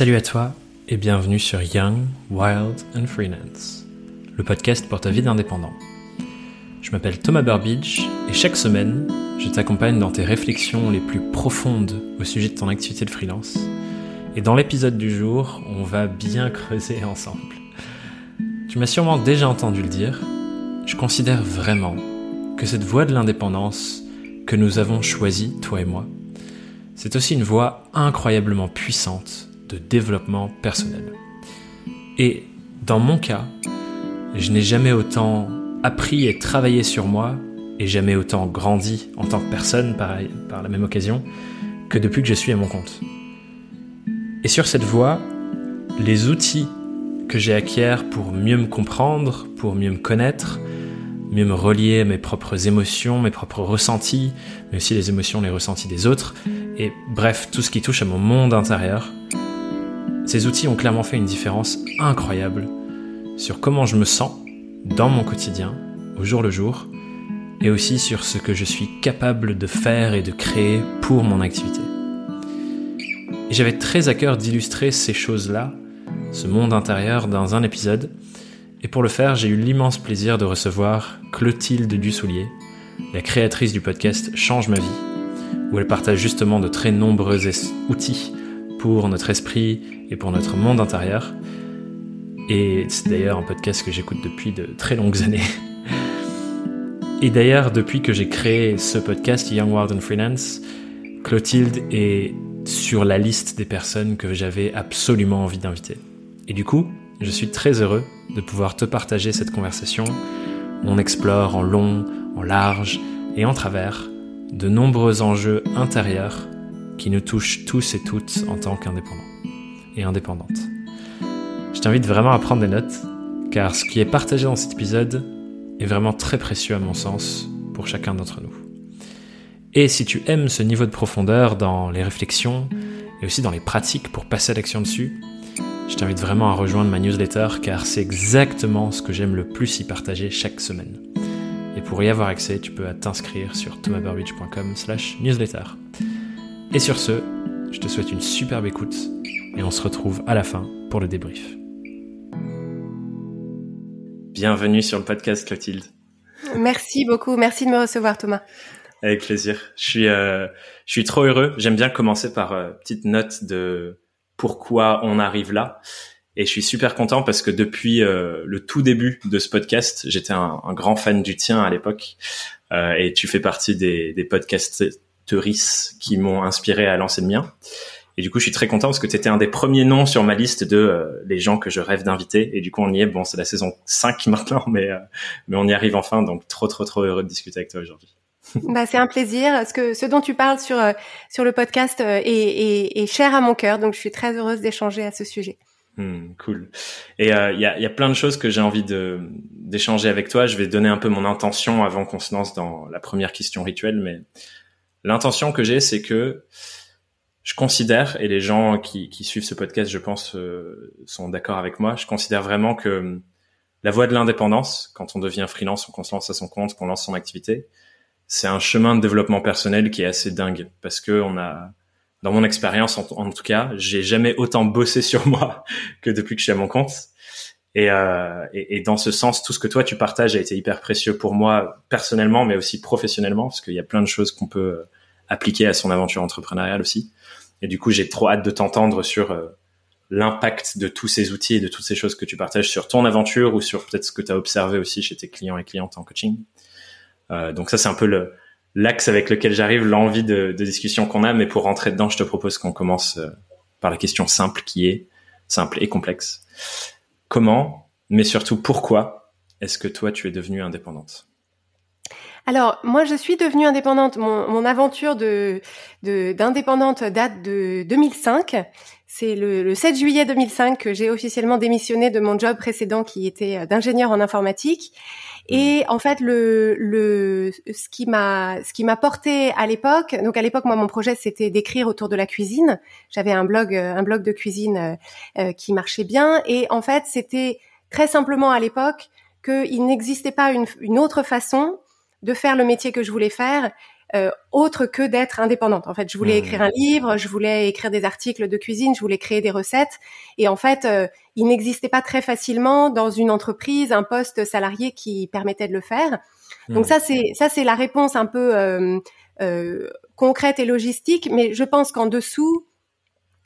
Salut à toi et bienvenue sur Young, Wild and Freelance, le podcast pour ta vie d'indépendant. Je m'appelle Thomas Burbidge et chaque semaine, je t'accompagne dans tes réflexions les plus profondes au sujet de ton activité de freelance. Et dans l'épisode du jour, on va bien creuser ensemble. Tu m'as sûrement déjà entendu le dire, je considère vraiment que cette voie de l'indépendance que nous avons choisie, toi et moi, c'est aussi une voie incroyablement puissante de développement personnel. Et dans mon cas, je n'ai jamais autant appris et travaillé sur moi, et jamais autant grandi en tant que personne par, la même occasion, que depuis que je suis à mon compte. Et sur cette voie, les outils que j'ai acquiers pour mieux me comprendre, pour mieux me connaître, mieux me relier à mes propres émotions, mes propres ressentis, mais aussi les émotions, les ressentis des autres, et bref, tout ce qui touche à mon monde intérieur, ces outils ont clairement fait une différence incroyable sur comment je me sens dans mon quotidien, au jour le jour, et aussi sur ce que je suis capable de faire et de créer pour mon activité. Et j'avais très à cœur d'illustrer ces choses-là, ce monde intérieur, dans un épisode, et pour le faire, j'ai eu l'immense plaisir de recevoir Clotilde Dussoulier, la créatrice du podcast Change ma vie, où elle partage justement de très nombreux outils pour notre esprit et pour notre monde intérieur. Et c'est d'ailleurs un podcast que j'écoute depuis de très longues années. Et d'ailleurs, depuis que j'ai créé ce podcast Young World and Freelance, Clotilde est sur la liste des personnes que j'avais absolument envie d'inviter. Et du coup, je suis très heureux de pouvoir te partager cette conversation. On explore en long, en large et en travers de nombreux enjeux intérieurs qui nous touche tous et toutes en tant qu'indépendants et indépendantes. Je t'invite vraiment à prendre des notes, car ce qui est partagé dans cet épisode est vraiment très précieux à mon sens pour chacun d'entre nous. Et si tu aimes ce niveau de profondeur dans les réflexions et aussi dans les pratiques pour passer à l'action dessus, je t'invite vraiment à rejoindre ma newsletter car c'est exactement ce que j'aime le plus y partager chaque semaine. Et pour y avoir accès, tu peux t'inscrire sur thomasburbidge.com slash newsletter. Et sur ce, je te souhaite une superbe écoute et on se retrouve à la fin pour le débrief. Bienvenue sur le podcast Clotilde. Merci beaucoup, merci de me recevoir Thomas. Avec plaisir. Je suis, euh, je suis trop heureux. J'aime bien commencer par euh, petite note de pourquoi on arrive là. Et je suis super content parce que depuis euh, le tout début de ce podcast, j'étais un, un, grand fan du tien à l'époque. Euh, et tu fais partie des, des podcasts qui m'ont inspiré à lancer le mien. Et du coup, je suis très content parce que tu étais un des premiers noms sur ma liste de euh, les gens que je rêve d'inviter. Et du coup, on y est. Bon, c'est la saison 5 maintenant, mais, euh, mais on y arrive enfin. Donc, trop, trop, trop heureux de discuter avec toi aujourd'hui. Bah, c'est un plaisir. Ce que ce dont tu parles sur euh, sur le podcast est, est, est, cher à mon cœur, donc je suis très heureuse d'échanger à ce sujet. Hmm, cool. Et il y, a, y a plein de choses que j'ai envie de d'échanger avec toi. Je vais donner un peu mon intention avant qu'on se lance dans la première question rituelle, mais L'intention que j'ai, c'est que je considère, et les gens qui, qui suivent ce podcast, je pense, euh, sont d'accord avec moi, je considère vraiment que la voie de l'indépendance, quand on devient freelance ou qu'on se lance à son compte, qu'on lance son activité, c'est un chemin de développement personnel qui est assez dingue parce que on a, dans mon expérience en, en, tout cas, j'ai jamais autant bossé sur moi que depuis que je suis à mon compte. Et, euh, et, et, dans ce sens, tout ce que toi tu partages a été hyper précieux pour moi personnellement, mais aussi professionnellement, parce qu'il y a plein de choses qu'on peut appliquer à son aventure entrepreneuriale aussi. Et du coup, j'ai trop hâte de t'entendre sur euh, l'impact de tous ces outils et de toutes ces choses que tu partages sur ton aventure ou sur peut-être ce que tu as observé aussi chez tes clients et clientes en coaching. Euh, donc ça, c'est un peu le l'axe avec lequel j'arrive, l'envie de, de, discussion qu'on a. Mais pour rentrer dedans, je te propose qu'on commence euh, par la question simple qui est simple et complexe comment, mais surtout pourquoi est-ce que toi tu es devenue indépendante? Alors, moi, je suis devenue indépendante. Mon, aventure d'indépendante date de 2005. C'est le, 7 juillet 2005 que j'ai officiellement démissionné de mon job précédent qui était euh, d'ingénieur en informatique. Et mmh. en fait, le, le ce qui m'a ce qui m'a porté à l'époque, donc à l'époque, moi, mon projet c'était d'écrire autour de la cuisine. J'avais un blog euh, un blog de cuisine euh, qui marchait bien. Et en fait, c'était très simplement à l'époque qu'il n'existait pas une, une autre façon de faire le métier que je voulais faire euh, autre que d'être indépendante. En fait, je voulais Mmh. écrire un livre, je voulais écrire des articles de cuisine, je voulais créer des recettes. Et en fait, euh, il n'existait pas très facilement dans une entreprise un poste salarié qui permettait de le faire. Donc Mmh. ça, c'est ça, c'est la réponse un peu euh, euh, concrète et logistique. Mais je pense qu'en dessous,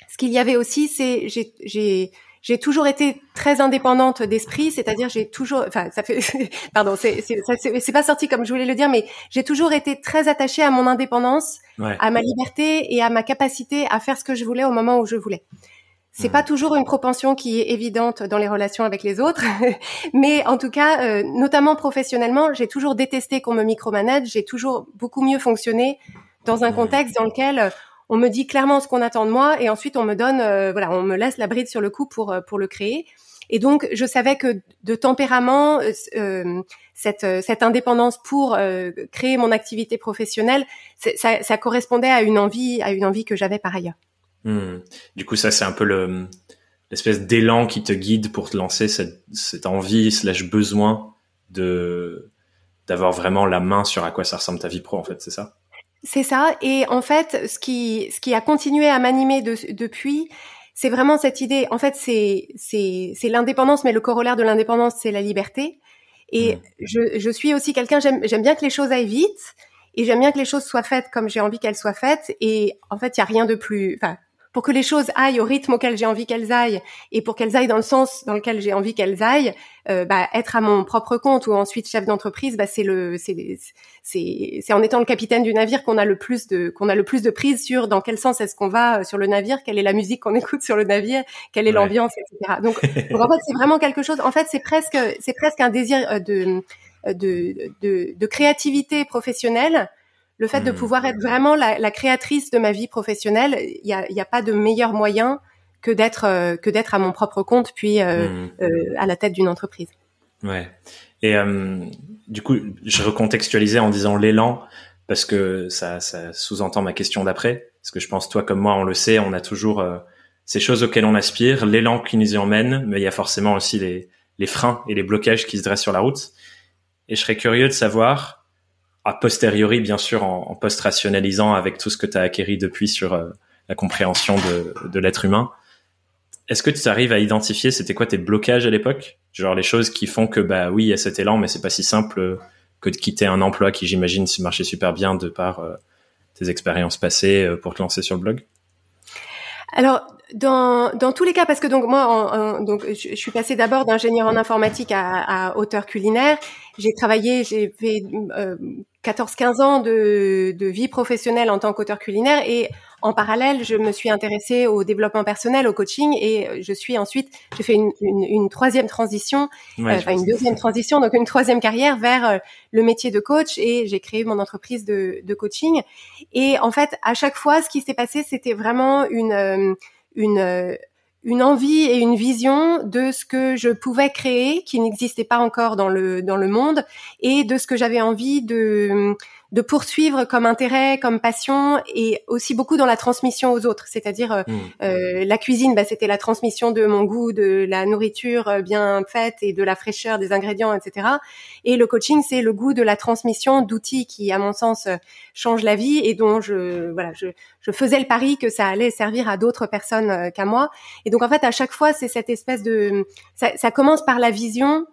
ce qu'il y avait aussi, c'est j'ai j'ai toujours été très indépendante d'esprit, c'est-à-dire j'ai toujours, enfin ça fait, pardon, c'est c'est pas sorti comme je voulais le dire, mais j'ai toujours été très attachée à mon indépendance, Ouais. à ma liberté et à ma capacité à faire ce que je voulais au moment où je voulais. C'est Mhm. pas toujours une propension qui est évidente dans les relations avec les autres, mais en tout cas, euh, notamment professionnellement, j'ai toujours détesté qu'on me micromanage. J'ai toujours beaucoup mieux fonctionné dans un contexte dans lequel euh, on me dit clairement ce qu'on attend de moi et ensuite on me donne, euh, voilà, on me laisse la bride sur le coup pour euh, pour le créer. Et donc, je savais que de tempérament, euh, cette, cette indépendance pour créer mon activité professionnelle, ça correspondait à une envie, à une envie que j'avais par ailleurs. Hmm. Du coup, ça, c'est un peu le, l'espèce d'élan qui te guide pour te lancer cette, cette envie slash besoin de, d'avoir vraiment la main sur à quoi ça ressemble ta vie pro, en fait, c'est ça? C'est ça. Et en fait, ce qui, ce qui a continué à m'animer de- depuis, c'est vraiment cette idée. En fait, c'est, c'est, c'est l'indépendance, mais le corollaire de l'indépendance, c'est la liberté. Et je, je suis aussi quelqu'un, j'aime, j'aime bien que les choses aillent vite. Et j'aime bien que les choses soient faites comme j'ai envie qu'elles soient faites. Et en fait, il y a rien de plus, enfin, pour que les choses aillent au rythme auquel j'ai envie qu'elles aillent et pour qu'elles aillent dans le sens dans lequel j'ai envie qu'elles aillent, euh, bah, être à mon propre compte ou ensuite chef d'entreprise, bah, c'est le, c'est, c'est, c'est en étant le capitaine du navire qu'on a le plus de, qu'on a le plus de prise sur dans quel sens est-ce qu'on va euh, sur le navire, quelle est la musique qu'on écoute sur le navire, quelle est Ouais. l'ambiance, etc. Donc, donc en fait, c'est vraiment quelque chose. En fait, c'est presque, c'est presque un désir euh, de, de, de, de créativité professionnelle. Le fait de Mhm. pouvoir être vraiment la, la créatrice de ma vie professionnelle, il y a, y a pas de meilleur moyen que d'être euh, que d'être à mon propre compte puis euh, Hmm. euh, à la tête d'une entreprise. Ouais. Et euh, du coup, je recontextualisais en disant l'élan parce que ça, ça sous-entend ma question d'après. Parce que je pense, toi comme moi, on le sait, on a toujours euh, ces choses auxquelles on aspire, l'élan qui nous y emmène, mais il y a forcément aussi les, les freins et les blocages qui se dressent sur la route. Et je serais curieux de savoir, a posteriori, bien sûr, en, en post-rationalisant avec tout ce que tu as acquéri depuis sur euh, la compréhension de, de l'être humain, est-ce que tu arrives à identifier c'était quoi tes blocages à l'époque? Genre les choses qui font que bah oui, il y a cet élan, mais c'est pas si simple euh, que de quitter un emploi qui j'imagine marchait super bien de par euh, tes expériences passées euh, pour te lancer sur le blog? Alors, dans, dans tous les cas, parce que donc moi, donc je, suis passée d'abord d'ingénieur en informatique à, auteur culinaire. J'ai travaillé, j'ai fait euh, 14-15 ans de, de vie professionnelle en tant qu'auteur culinaire et en parallèle, je me suis intéressée au développement personnel, au coaching et je suis ensuite, j'ai fait une, une, une troisième transition, Ouais, euh, enfin une deuxième transition, donc une troisième carrière vers euh, le métier de coach et j'ai créé mon entreprise de, de coaching. Et en fait, à chaque fois, ce qui s'est passé, c'était vraiment une euh, une euh, une envie et une vision de ce que je pouvais créer qui n'existait pas encore dans le dans le monde et de ce que j'avais envie de de poursuivre comme intérêt, comme passion et aussi beaucoup dans la transmission aux autres. C'est-à-dire euh, Hmm. euh, la cuisine, bah, c'était la transmission de mon goût, de la nourriture euh, bien faite et de la fraîcheur des ingrédients, etc. Et le coaching, c'est le goût de la transmission d'outils qui, à mon sens, euh, changent la vie et dont je voilà, je, je faisais le pari que ça allait servir à d'autres personnes qu'à moi. Et donc en fait, à chaque fois, c'est cette espèce de ça, ça commence par la vision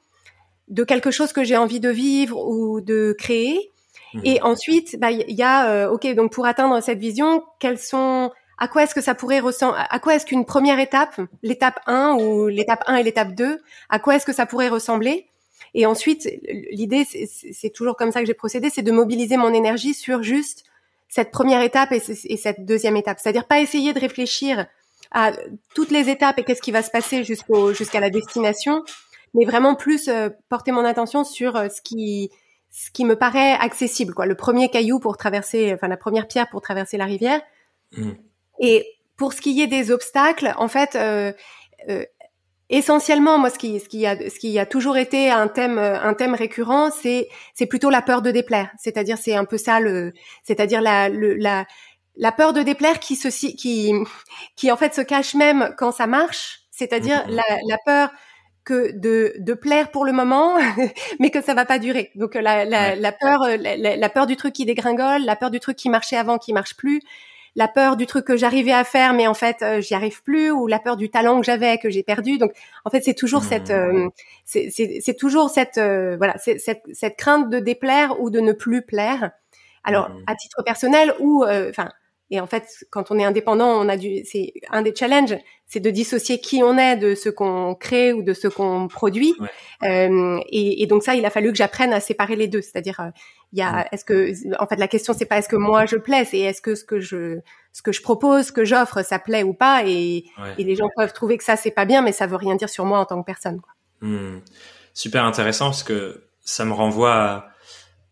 de quelque chose que j'ai envie de vivre ou de créer. Mhm. Et ensuite, bah, il y a, euh, ok, donc pour atteindre cette vision, quelles sont, à quoi est-ce que ça pourrait ressembler, à quoi est-ce qu'une première étape, l'étape 1 ou l'étape 1 et l'étape 2, à quoi est-ce que ça pourrait ressembler? Et ensuite, l'idée, c'est- toujours comme ça que j'ai procédé, c'est de mobiliser mon énergie sur juste cette première étape et cette deuxième étape. C'est-à-dire pas essayer de réfléchir à toutes les étapes et qu'est-ce qui va se passer jusqu'au jusqu'à la destination, mais vraiment plus euh, porter mon attention sur euh, ce qui ce qui me paraît accessible, quoi. Le premier caillou pour traverser, enfin la première pierre pour traverser la rivière. Mm. Et pour ce qui est des obstacles, en fait, euh, euh, essentiellement, moi, ce qui, ce qui a, ce qui a toujours été un thème, un thème récurrent, c'est, c'est plutôt la peur de déplaire. C'est-à-dire, c'est un peu ça le, c'est-à-dire la, le, la, la peur de déplaire qui se, qui, qui en fait se cache même quand ça marche. C'est-à-dire la, la peur que de, de plaire pour le moment, mais que ça va pas durer. Donc la, la, la peur, la, la, peur du truc qui dégringole, la peur du truc qui marchait avant qui marche plus, la peur du truc que j'arrivais à faire, mais en fait euh, j'y arrive plus, ou la peur du talent que j'avais que j'ai perdu. Donc en fait c'est toujours cette, mmh. euh, c'est toujours cette, euh, voilà, cette, cette crainte de déplaire ou de ne plus plaire. Alors mmh. à titre personnel ou, enfin et en fait, quand on est indépendant, on a dû, c'est un des challenges, c'est de dissocier qui on est de ce qu'on crée ou de ce qu'on produit. Euh, et, et, donc ça, il a fallu que j'apprenne à séparer les deux. C'est-à-dire, euh, il y a, est-ce que, en fait, la question c'est pas est-ce que moi je plais, c'est est-ce que ce que je, ce que je propose, ce que j'offre, ça plaît ou pas? Et, et, les gens peuvent trouver que ça c'est pas bien, mais ça veut rien dire sur moi en tant que personne. Quoi. Hmm. Super intéressant parce que ça me renvoie à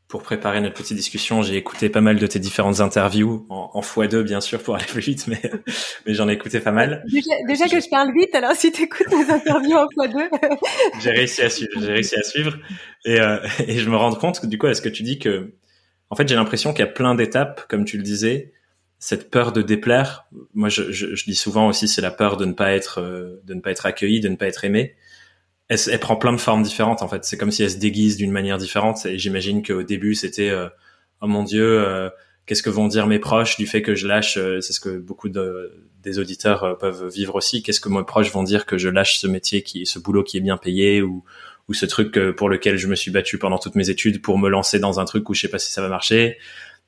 pour préparer notre petite discussion, j'ai écouté pas mal de tes différentes interviews en, en x2 bien sûr pour aller plus vite, mais mais j'en ai écouté pas mal. Déjà, déjà que je parle vite, alors si tu écoutes mes interviews en x2, j'ai réussi à suivre, j'ai réussi à suivre et euh, et je me rends compte que du coup, est-ce que tu dis que en fait, j'ai l'impression qu'il y a plein d'étapes, comme tu le disais, cette peur de déplaire. Moi, je, je, je dis souvent aussi, c'est la peur de ne pas être euh, de ne pas être accueilli, de ne pas être aimé elle, elle, prend plein de formes différentes en fait. C'est comme si elle se déguise d'une manière différente. Et j'imagine qu'au début c'était euh, oh mon dieu, euh, qu'est-ce que vont dire mes proches du fait que je lâche. Euh, c'est ce que beaucoup de, des auditeurs peuvent vivre aussi. Qu'est-ce que mes proches vont dire que je lâche ce métier qui, ce boulot qui est bien payé ou ou ce truc pour lequel je me suis battu pendant toutes mes études pour me lancer dans un truc où je sais pas si ça va marcher?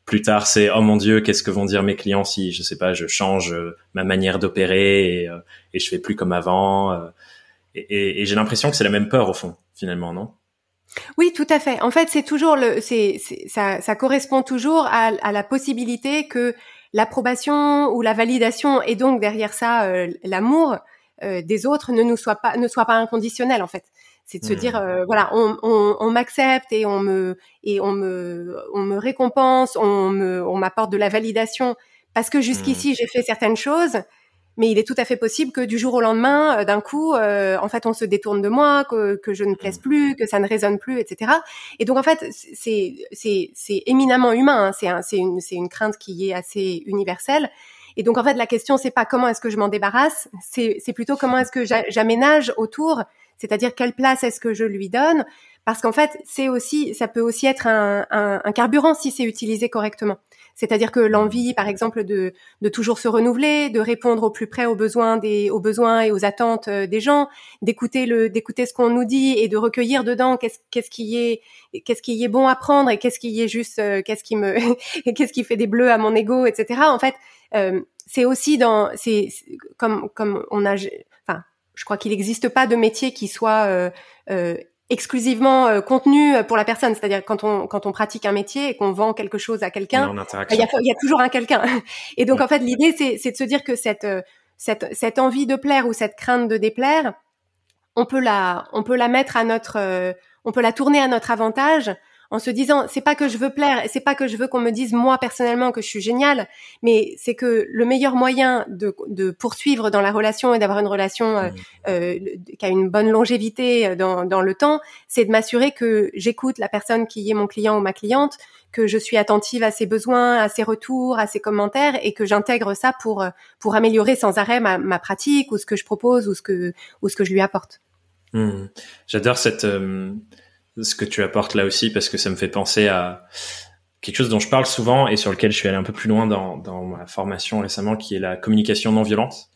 Plus tard, c'est oh mon dieu, qu'est-ce que vont dire mes clients si je sais pas, je change ma manière d'opérer et, et je fais plus comme avant et, et, j'ai l'impression que c'est la même peur au fond, finalement, non? Oui, tout à fait. En fait, c'est toujours le, c'est, ça, ça correspond toujours à, à la possibilité que l'approbation ou la validation et donc derrière ça euh, l'amour euh, des autres ne nous soit pas, ne soit pas inconditionnel en fait. C'est de se dire mmh. euh, voilà, on, on, on m'accepte et on me et on me on me récompense, on me on m'apporte de la validation parce que jusqu'ici mmh. j'ai fait certaines choses mais il est tout à fait possible que du jour au lendemain, euh, d'un coup, euh, en fait, on se détourne de moi, que, que, je ne plaise mmh. plus, que ça ne résonne plus, etc. Et donc, en fait, c'est c'est c'est éminemment humain. Hein. C'est un, c'est une c'est une crainte qui est assez universelle. Et donc, en fait, la question c'est pas comment est-ce que je m'en débarrasse, c'est c'est plutôt comment est-ce que j'aménage autour, c'est-à-dire quelle place est-ce que je lui donne, parce qu'en fait, c'est aussi ça peut aussi être un, un, un carburant si c'est utilisé correctement. C'est-à-dire que l'envie, par exemple, de, de toujours se renouveler, de répondre au plus près aux besoins des, aux besoins et aux attentes euh, des gens, d'écouter le, d'écouter ce qu'on nous dit et de recueillir dedans qu'est-ce, qu'est-ce qui est, qu'est-ce qui est bon à prendre et qu'est-ce qui est juste, euh, qu'est-ce qui me, qu'est-ce qui fait des bleus à mon ego, etc. En fait, euh, c'est aussi dans, c'est comme, comme on a, enfin, je crois qu'il n'existe pas de métier qui soit euh, euh, exclusivement euh, contenu euh, pour la personne. C'est-à-dire quand on quand on pratique un métier et qu'on vend quelque chose à quelqu'un, il y a, y a, toujours un quelqu'un. Et donc en fait l'idée c'est c'est de se dire que cette euh, cette cette envie de plaire ou cette crainte de déplaire, on peut la on peut la mettre à notre on peut la tourner à notre avantage en se disant c'est pas que je veux plaire, c'est pas que je veux qu'on me dise moi personnellement que je suis génial, mais c'est que le meilleur moyen de, de, poursuivre dans la relation et d'avoir une relation euh, mmh. euh, qui a une bonne longévité euh, dans, dans le temps, c'est de m'assurer que j'écoute la personne qui est mon client ou ma cliente, que je suis attentive à ses besoins, à ses retours, à ses commentaires et que j'intègre ça pour pour améliorer sans arrêt ma, ma, pratique ou ce que je propose ou ce que ou ce que je lui apporte. Mmh. J'adore cette ce que tu apportes là aussi parce que ça me fait penser à quelque chose dont je parle souvent et sur lequel je suis allé un peu plus loin dans, dans ma formation récemment, qui est la communication non violente,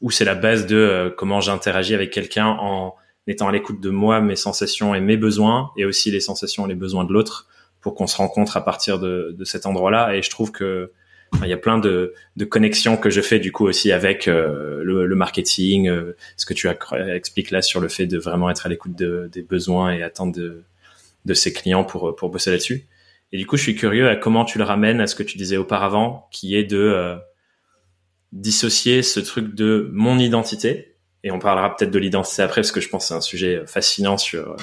où c'est la base de euh, comment j'interagis avec quelqu'un en étant à l'écoute de moi, mes sensations et mes besoins, et aussi les sensations et les besoins de l'autre, pour qu'on se rencontre à partir de, de cet endroit-là. Et je trouve que il y a plein de, de, connexions que je fais du coup aussi avec euh, le, le, marketing, euh, ce que tu expliques là sur le fait de vraiment être à l'écoute de, des besoins et attendre de, de ses clients pour, pour bosser là-dessus. Et du coup, je suis curieux à comment tu le ramènes à ce que tu disais auparavant, qui est de euh, dissocier ce truc de mon identité. Et on parlera peut-être de l'identité après, parce que je pense que c'est un sujet fascinant sur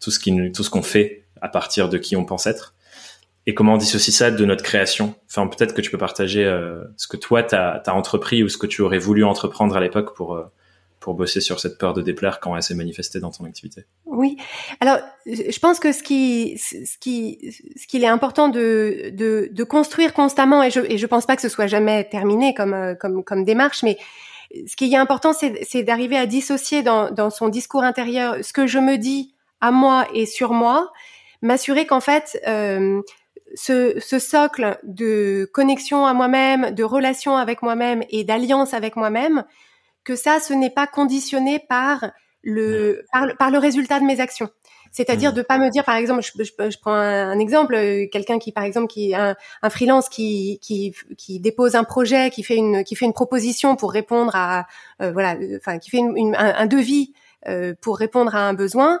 qui, tout ce qu'on fait à partir de qui on pense être et comment on dissocie ça de notre création? Enfin, peut-être que tu peux partager euh, ce que toi, tu as, entrepris ou ce que tu aurais voulu entreprendre à l'époque pour, euh, pour bosser sur cette peur de déplaire quand elle s'est manifestée dans ton activité? Oui. Alors, je pense que ce qui, ce qui, ce qu'il est important de, de, de construire constamment, et je, et je pense pas que ce soit jamais terminé comme, euh, comme, comme démarche, mais ce qui est important, c'est d'arriver à dissocier dans, dans son discours intérieur ce que je me dis à moi et sur moi, m'assurer qu'en fait, euh, ce, ce, socle de connexion à moi-même, de relation avec moi-même et d'alliance avec moi-même, que ça, ce n'est pas conditionné par le, par, le résultat de mes actions. C'est-à-dire de pas me dire, par exemple, je, je, prends un, exemple, euh, quelqu'un qui, par exemple, qui un, un freelance qui, qui, qui dépose un projet, qui fait une qui fait une proposition pour répondre à euh, voilà, enfin qui fait une, un, devis euh, pour répondre à un besoin.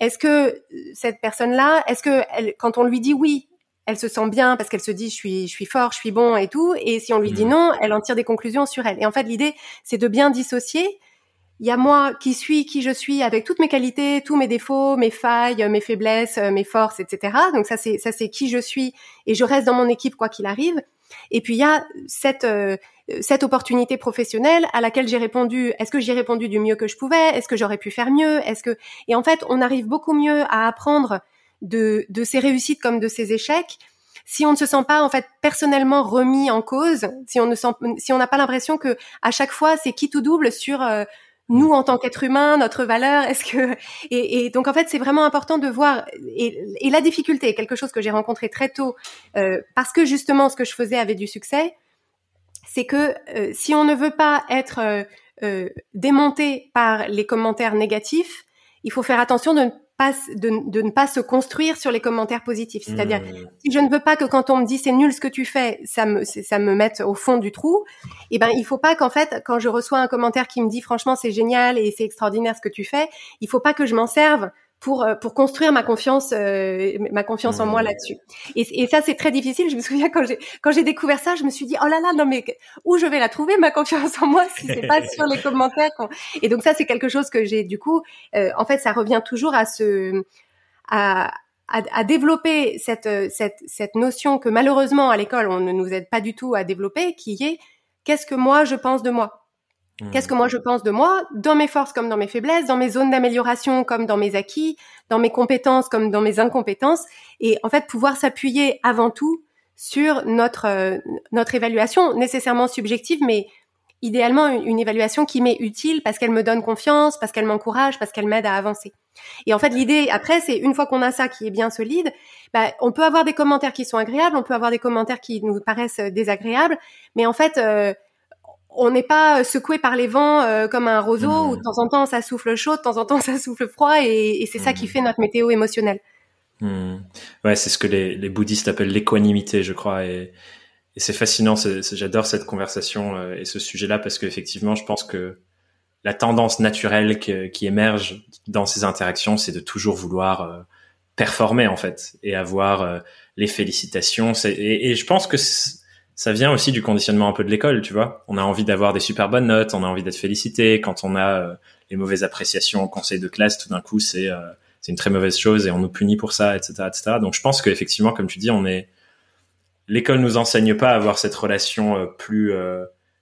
Est-ce que cette personne-là, est-ce que elle, quand on lui dit oui, elle se sent bien parce qu'elle se dit je suis je suis fort, je suis bon et tout, et si on lui dit mmh. non, elle en tire des conclusions sur elle. Et en fait, l'idée c'est de bien dissocier. Il y a moi qui suis qui je suis avec toutes mes qualités, tous mes défauts, mes failles, mes faiblesses, mes forces, etc. Donc ça c'est ça c'est qui je suis et je reste dans mon équipe quoi qu'il arrive. Et puis il y a cette euh, cette opportunité professionnelle à laquelle j'ai répondu. Est-ce que j'ai répondu du mieux que je pouvais? Est-ce que j'aurais pu faire mieux? Est-ce que et en fait on arrive beaucoup mieux à apprendre de de ces réussites comme de ces échecs. Si on ne se sent pas en fait personnellement remis en cause, si on ne sent, si on n'a pas l'impression que à chaque fois c'est qui tout double sur euh, nous en tant qu'être humain, notre valeur, est-ce que et, et, donc en fait c'est vraiment important de voir et, et la difficulté, quelque chose que j'ai rencontré très tôt euh, parce que justement ce que je faisais avait du succès, c'est que euh, si on ne veut pas être euh, euh, démonté par les commentaires négatifs, il faut faire attention de ne de, ne pas se construire sur les commentaires positifs. C'est-à-dire, mmh. si je ne veux pas que quand on me dit c'est nul ce que tu fais, ça me ça me mette au fond du trou, eh ben il faut pas qu'en fait quand je reçois un commentaire qui me dit franchement c'est génial et c'est extraordinaire ce que tu fais, il faut pas que je m'en serve pour euh, pour construire ma confiance euh, ma confiance en moi mmh. là-dessus. Et, et, ça c'est très difficile. Je me souviens quand j'ai quand j'ai découvert ça, je me suis dit oh là là non mais où je vais la trouver ma confiance en moi si c'est pas sur les commentaires. Et donc ça c'est quelque chose que j'ai du coup euh, en fait ça revient toujours à ce à à, à, développer cette, cette, cette notion que malheureusement à l'école on ne nous aide pas du tout à développer, qui est qu'est-ce que moi je pense de moi? Qu'est-ce que moi je pense de moi, dans mes forces comme dans mes faiblesses, dans mes zones d'amélioration comme dans mes acquis, dans mes compétences comme dans mes incompétences, et en fait pouvoir s'appuyer avant tout sur notre euh, notre évaluation nécessairement subjective, mais idéalement une, évaluation qui m'est utile parce qu'elle me donne confiance, parce qu'elle m'encourage, parce qu'elle m'aide à avancer. Et en fait l'idée après c'est une fois qu'on a ça qui est bien solide, bah, on peut avoir des commentaires qui sont agréables, on peut avoir des commentaires qui nous paraissent désagréables, mais en fait euh, on n'est pas euh, secoué par les vents euh, comme un roseau mmh. où de temps en temps ça souffle chaud, de temps en temps ça souffle froid et, c'est ça qui mmh. fait notre météo émotionnelle. Mmh. Ouais, c'est ce que les, bouddhistes appellent l'équanimité, je crois, et, c'est fascinant. J'adore cette conversation euh, et ce sujet-là parce qu'effectivement, je pense que la tendance naturelle qui émerge dans ces interactions, c'est de toujours vouloir performer en fait et avoir les félicitations. Et, et, je pense que ça vient aussi du conditionnement un peu de l'école, tu vois. On a envie d'avoir des super bonnes notes, on a envie d'être félicité. Quand on a euh, les mauvaises appréciations au conseil de classe, tout d'un coup, c'est euh, c'est une très mauvaise chose et on nous punit pour ça, etc., etc. Donc, je pense qu'effectivement, comme tu dis, on est l'école nous enseigne pas à avoir cette relation euh, plus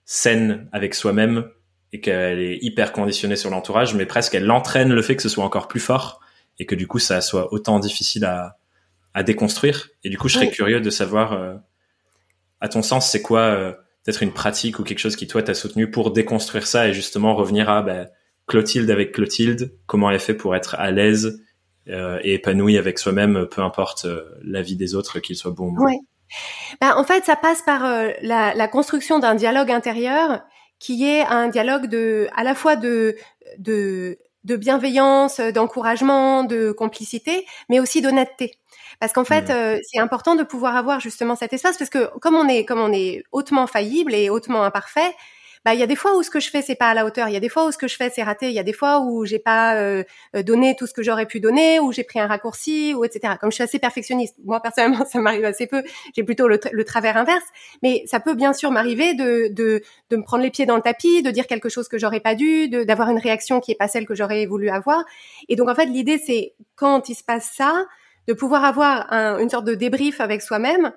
saine avec soi-même et qu'elle est hyper conditionnée sur l'entourage, mais presque elle entraîne le fait que ce soit encore plus fort et que du coup, ça soit autant difficile à à déconstruire. Et du coup, je serais curieux de savoir à ton sens, c'est quoi euh, peut-être une pratique ou quelque chose qui toi t'a soutenu pour déconstruire ça et justement revenir à bah, Clotilde avec Clotilde, comment elle fait pour être à l'aise euh, et épanouie avec soi-même, peu importe euh, la vie des autres, qu'ils soient bons ou mauvais. Ben, en fait, ça passe par la, la, construction d'un dialogue intérieur qui est un dialogue de, à la fois de, de, de bienveillance, d'encouragement, de complicité, mais aussi d'honnêteté. Parce qu'en fait, mmh. euh, c'est important de pouvoir avoir justement cet espace parce que comme on est comme on est hautement faillible et hautement imparfait, bah il y a des fois où ce que je fais c'est pas à la hauteur, il y a des fois où ce que je fais c'est raté, il y a des fois où j'ai pas euh, euh, donné tout ce que j'aurais pu donner, où j'ai pris un raccourci ou etc. Comme je suis assez perfectionniste, moi personnellement ça m'arrive assez peu, j'ai plutôt le, le, travers inverse, mais ça peut bien sûr m'arriver de, de de me prendre les pieds dans le tapis, de dire quelque chose que j'aurais pas dû, d'avoir une réaction qui est pas celle que j'aurais voulu avoir. Et donc en fait l'idée c'est quand il se passe ça de pouvoir avoir une sorte de débrief avec soi-même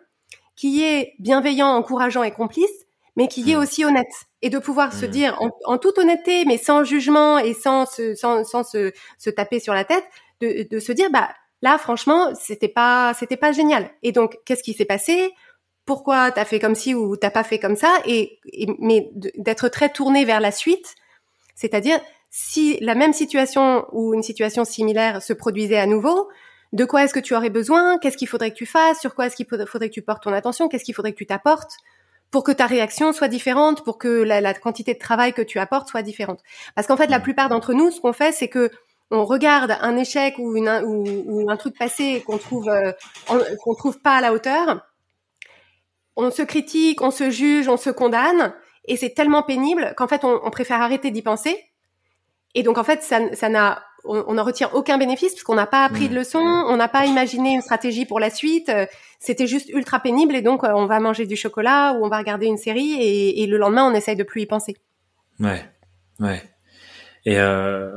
qui est bienveillant, encourageant et complice, mais qui est mmh. aussi honnête et de pouvoir se mmh. dire en, toute honnêteté, mais sans jugement et sans se, sans, sans se, se taper sur la tête, de, de se dire bah là franchement c'était pas c'était pas génial. Et donc qu'est-ce qui s'est passé? Pourquoi t'as fait comme ci ou t'as pas fait comme ça, et, mais d'être très tourné vers la suite, c'est-à-dire si la même situation ou une situation similaire se produisait à nouveau, de quoi est-ce que tu aurais besoin, qu'est-ce qu'il faudrait que tu fasses, sur quoi est-ce qu'il faudrait que tu portes ton attention, qu'est-ce qu'il faudrait que tu t'apportes pour que ta réaction soit différente, pour que la, quantité de travail que tu apportes soit différente? Parce qu'en fait, la plupart d'entre nous, ce qu'on fait, c'est que on regarde un échec ou, une, ou, un truc passé qu'on trouve euh, qu'on trouve pas à la hauteur, on se critique, on se juge, on se condamne, et c'est tellement pénible qu'en fait, on, préfère arrêter d'y penser. Et donc, en fait, ça, n'a, on n'en retire aucun bénéfice parce qu'on n'a pas appris de mmh. leçon, on n'a pas imaginé une stratégie pour la suite. C'était juste ultra pénible et donc euh, on va manger du chocolat ou on va regarder une série et, le lendemain, on essaye de plus y penser. Ouais, ouais. Et euh,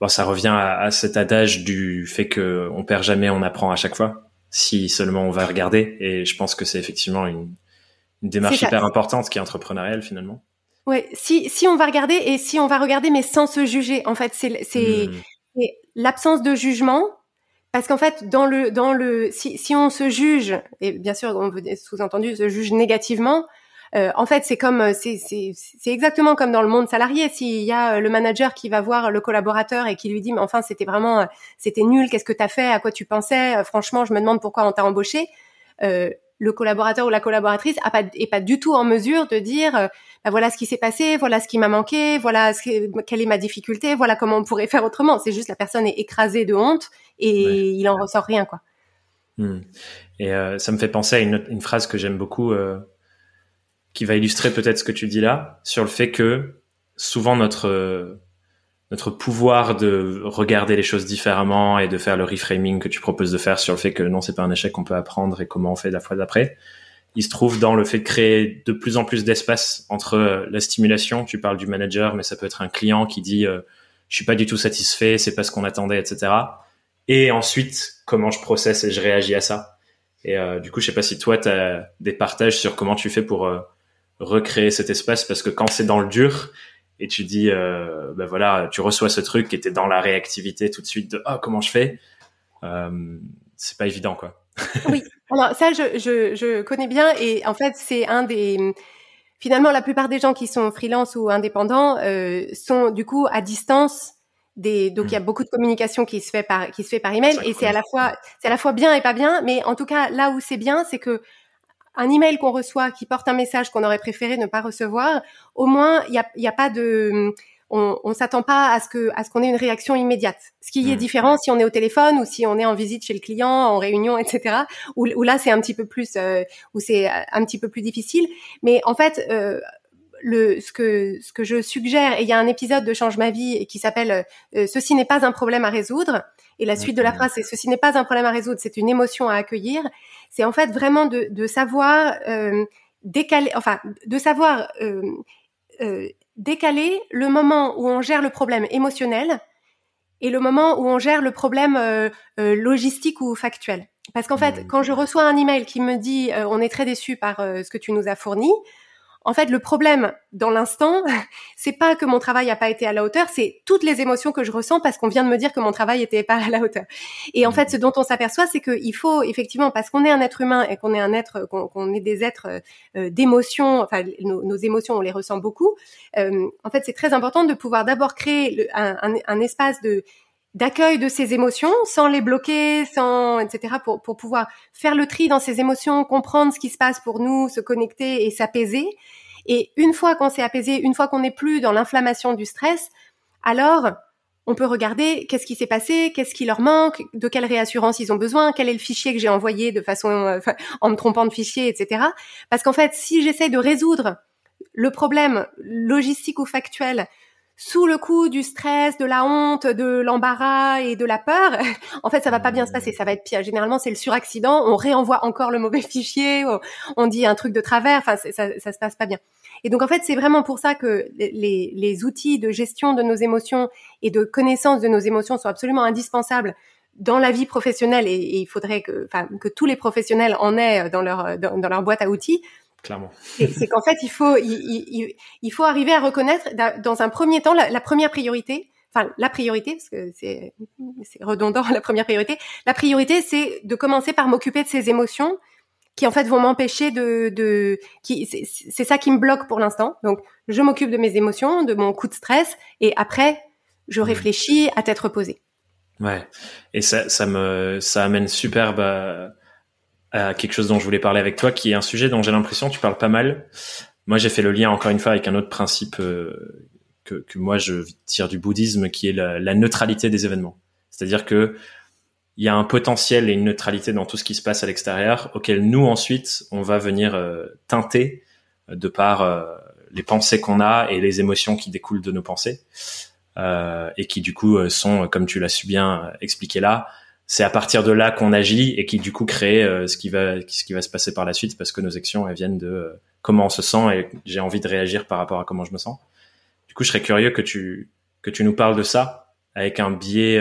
bon, ça revient à, à, cet adage du fait que on perd jamais, on apprend à chaque fois si seulement on va regarder. Et je pense que c'est effectivement une, démarche hyper importante qui est entrepreneuriale finalement. Ouais, si si on va regarder et si on va regarder mais sans se juger, en fait, c'est c'est hmm. l'absence de jugement. Parce qu'en fait, dans le dans le si si on se juge et bien sûr on veut sous-entendu se juge négativement, euh, en fait, c'est comme c'est c'est exactement comme dans le monde salarié. S'il y a euh, le manager qui va voir le collaborateur et qui lui dit mais enfin c'était vraiment euh, c'était nul, qu'est-ce que t'as fait, à quoi tu pensais, franchement je me demande pourquoi on t'a embauché. Le collaborateur ou la collaboratrice a pas, est pas du tout en mesure de dire bah, voilà ce qui s'est passé, voilà ce qui m'a manqué, voilà ce quelle est ma difficulté, voilà comment on pourrait faire autrement. C'est juste la personne est écrasée de honte et il en ressort rien quoi. Hmm. Et ça me fait penser à une, une phrase que j'aime beaucoup qui va illustrer peut-être ce que tu dis là, sur le fait que souvent notre notre pouvoir de regarder les choses différemment et de faire le reframing que tu proposes de faire sur le fait que non, c'est pas un échec qu'on peut apprendre et comment on fait la fois d'après, il se trouve dans le fait de créer de plus en plus d'espace entre la stimulation, tu parles du manager, mais ça peut être un client qui dit euh, je suis pas du tout satisfait, c'est pas ce qu'on attendait, etc. Et ensuite, comment je processe et je réagis à ça. Et euh, du coup, je sais pas si toi, tu as des partages sur comment tu fais pour euh, recréer cet espace parce que quand c'est dans le dur et tu dis euh, ben voilà tu reçois ce truc qui était dans la réactivité tout de suite de oh comment je fais? Euh, c'est pas évident quoi. Oui. Alors ça je, je, je connais bien et en fait c'est un des finalement la plupart des gens qui sont freelance ou indépendants euh, sont du coup à distance des donc il y a hmm. beaucoup de communication qui se fait par qui se fait par email et c'est à la fois c'est à la fois bien et pas bien. Mais en tout cas là où c'est bien c'est que un email qu'on reçoit qui porte un message qu'on aurait préféré ne pas recevoir, au moins il n'y a, y a pas de on, on s'attend pas à ce que à ce qu'on ait une réaction immédiate. Ce qui est mmh. différent si on est au téléphone ou si on est en visite chez le client, en réunion, etc. Où, là c'est un petit peu plus euh, où c'est un petit peu plus difficile. Mais en fait, euh, le ce que ce que je suggère et il y a un épisode de Change ma vie qui s'appelle euh, Ceci n'est pas un problème à résoudre et la suite de la phrase c'est Ceci n'est pas un problème à résoudre, c'est une émotion à accueillir c'est en fait vraiment de, de savoir euh, décaler, enfin, de savoir euh, décaler le moment où on gère le problème émotionnel et le moment où on gère le problème logistique ou factuel. Parce qu'en fait, mmh. quand je reçois un email qui me dit on est très déçu par ce que tu nous as fourni, en fait, le problème dans l'instant, c'est pas que mon travail a pas été à la hauteur, c'est toutes les émotions que je ressens parce qu'on vient de me dire que mon travail était pas à la hauteur. Et en fait, ce dont on s'aperçoit, c'est qu'il faut effectivement, parce qu'on est un être humain et qu'on est un être, qu'on est des êtres euh, d'émotions, enfin, nos, émotions, on les ressent beaucoup. Euh, en fait, c'est très important de pouvoir d'abord créer un, espace de d'accueil de ces émotions sans les bloquer, sans etc. pour pour pouvoir faire le tri dans ces émotions, comprendre ce qui se passe pour nous, se connecter et s'apaiser. Et une fois qu'on s'est apaisé, une fois qu'on n'est plus dans l'inflammation du stress, alors on peut regarder qu'est-ce qui s'est passé, qu'est-ce qui leur manque, de quelle réassurance ils ont besoin, quel est le fichier que j'ai envoyé de façon euh, en me trompant de fichier, etc. Parce qu'en fait, si j'essaie de résoudre le problème logistique ou factuel sous le coup du stress, de la honte, de l'embarras et de la peur, en fait, ça va pas bien se passer. Ça va être pire. Généralement, c'est le suraccident. On réenvoie encore le mauvais fichier. On dit un truc de travers. Enfin, ça, se passe pas bien. Et donc, en fait, c'est vraiment pour ça que les, les outils de gestion de nos émotions et de connaissance de nos émotions sont absolument indispensables dans la vie professionnelle. Et, il faudrait que, que tous les professionnels en aient dans leur dans leur boîte à outils clairement. C'est qu'en fait, il faut, il, il, faut arriver à reconnaître dans un premier temps la, première priorité. Enfin, la priorité, parce que c'est redondant, la première priorité. La priorité, c'est de commencer par m'occuper de ces émotions qui en fait vont m'empêcher de, de qui c'est ça qui me bloque pour l'instant. Donc je m'occupe de mes émotions, de mon coup de stress, et après je réfléchis à tête reposée. Ouais, et ça, ça me ça amène superbe à, quelque chose dont je voulais parler avec toi, qui est un sujet dont j'ai l'impression tu parles pas mal. Moi, j'ai fait le lien encore une fois avec un autre principe euh, que, que moi je tire du bouddhisme, qui est la, la neutralité des événements. C'est-à-dire que il y a un potentiel et une neutralité dans tout ce qui se passe à l'extérieur, auquel nous ensuite on va venir euh, teinter de par euh, les pensées qu'on a et les émotions qui découlent de nos pensées, euh, et qui du coup sont, comme tu l'as su bien expliqué là, c'est à partir de là qu'on agit et qui du coup crée ce qui va ce qui va se passer par la suite parce que nos actions elles viennent de comment on se sent et j'ai envie de réagir par rapport à comment je me sens. Du coup, je serais curieux que tu que tu nous parles de ça avec un biais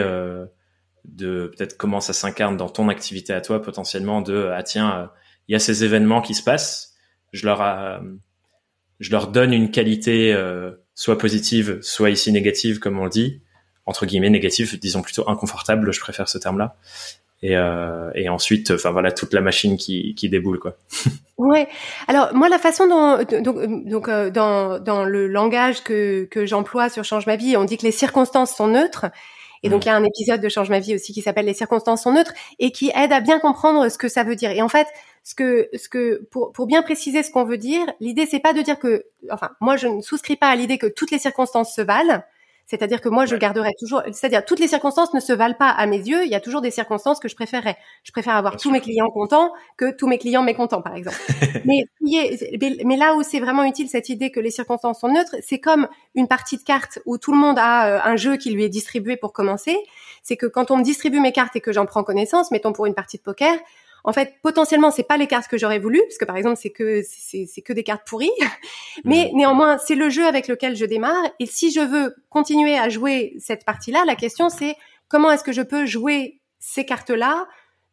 de peut-être comment ça s'incarne dans ton activité à toi potentiellement de ah tiens euh, il y a ces événements qui se passent je leur euh, je leur donne une qualité euh, soit positive soit ici négative comme on le dit entre guillemets négative disons plutôt inconfortable je préfère ce terme là et, et ensuite enfin voilà toute la machine qui, qui déboule quoi. Ouais. Alors moi la façon dont donc, donc dans dans le langage que que j'emploie sur change ma vie on dit que les circonstances sont neutres. Et donc, il y a un épisode de Change ma vie aussi qui s'appelle Les circonstances sont neutres et qui aide à bien comprendre ce que ça veut dire. Et en fait, ce que, ce que, pour, pour bien préciser ce qu'on veut dire, l'idée, c'est pas de dire que, enfin, moi, je ne souscris pas à l'idée que toutes les circonstances se valent. C'est-à-dire que moi, je garderai toujours, c'est-à-dire toutes les circonstances ne se valent pas à mes yeux. Il y a toujours des circonstances que je préférerais. Je préfère avoir tous mes clients contents que tous mes clients mécontents, par exemple. mais, mais là où c'est vraiment utile cette idée que les circonstances sont neutres, c'est comme une partie de cartes où tout le monde a euh, un jeu qui lui est distribué pour commencer. C'est que quand on me distribue mes cartes et que j'en prends connaissance, mettons pour une partie de poker, en fait, potentiellement, c'est pas les cartes que j'aurais voulu, parce que par exemple, c'est que c'est que des cartes pourries. Mais néanmoins, c'est le jeu avec lequel je démarre. Et si je veux continuer à jouer cette partie-là, la question c'est comment est-ce que je peux jouer ces cartes-là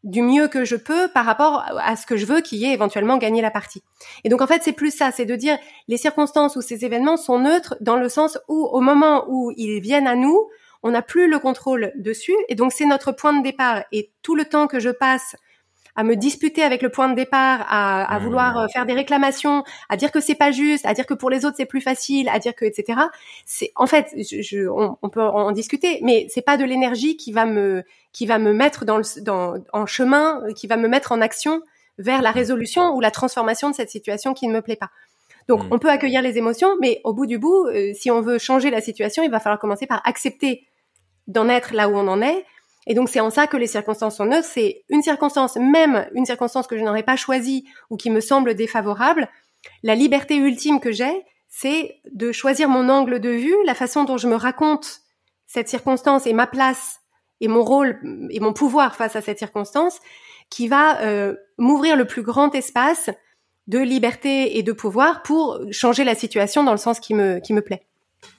du mieux que je peux par rapport à ce que je veux qui est éventuellement gagner la partie. Et donc en fait, c'est plus ça, c'est de dire les circonstances ou ces événements sont neutres dans le sens où au moment où ils viennent à nous, on n'a plus le contrôle dessus et donc c'est notre point de départ et tout le temps que je passe à me disputer avec le point de départ, à, à mmh. vouloir euh, faire des réclamations, à dire que c'est pas juste, à dire que pour les autres c'est plus facile, à dire que etc. C'est en fait, je, on, on, peut en discuter, mais c'est pas de l'énergie qui va me qui va me mettre dans, le, dans en chemin, qui va me mettre en action vers la résolution ou la transformation de cette situation qui ne me plaît pas. Donc, mmh. on peut accueillir les émotions, mais au bout du bout, euh, si on veut changer la situation, il va falloir commencer par accepter d'en être là où on en est, et donc c'est en ça que les circonstances sont neutres. C'est une circonstance, même une circonstance que je n'aurais pas choisie ou qui me semble défavorable. La liberté ultime que j'ai, c'est de choisir mon angle de vue, la façon dont je me raconte cette circonstance et ma place et mon rôle et mon pouvoir face à cette circonstance, qui va euh, m'ouvrir le plus grand espace de liberté et de pouvoir pour changer la situation dans le sens qui me qui me plaît.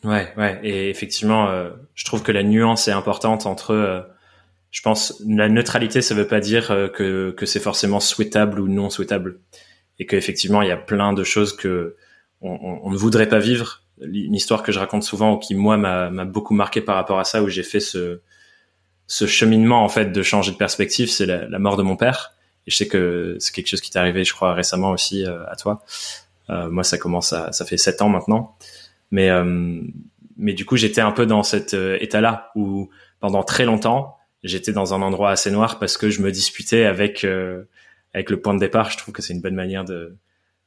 Ouais, ouais, et effectivement, euh, je trouve que la nuance est importante entre euh, je pense la neutralité, ça veut pas dire euh, que, que c'est forcément souhaitable ou non souhaitable, et qu'effectivement il y a plein de choses que on, on, ne voudrait pas vivre. Une histoire que je raconte souvent, ou qui moi m'a beaucoup marqué par rapport à ça, où j'ai fait ce ce cheminement en fait de changer de perspective, c'est la, la, mort de mon père. Et je sais que c'est quelque chose qui t'est arrivé, je crois, récemment aussi euh, à toi. Euh, moi, ça commence à, ça fait sept ans maintenant. Mais euh, mais du coup, j'étais un peu dans cet état-là où pendant très longtemps, j'étais dans un endroit assez noir parce que je me disputais avec euh, avec le point de départ. Je trouve que c'est une bonne manière de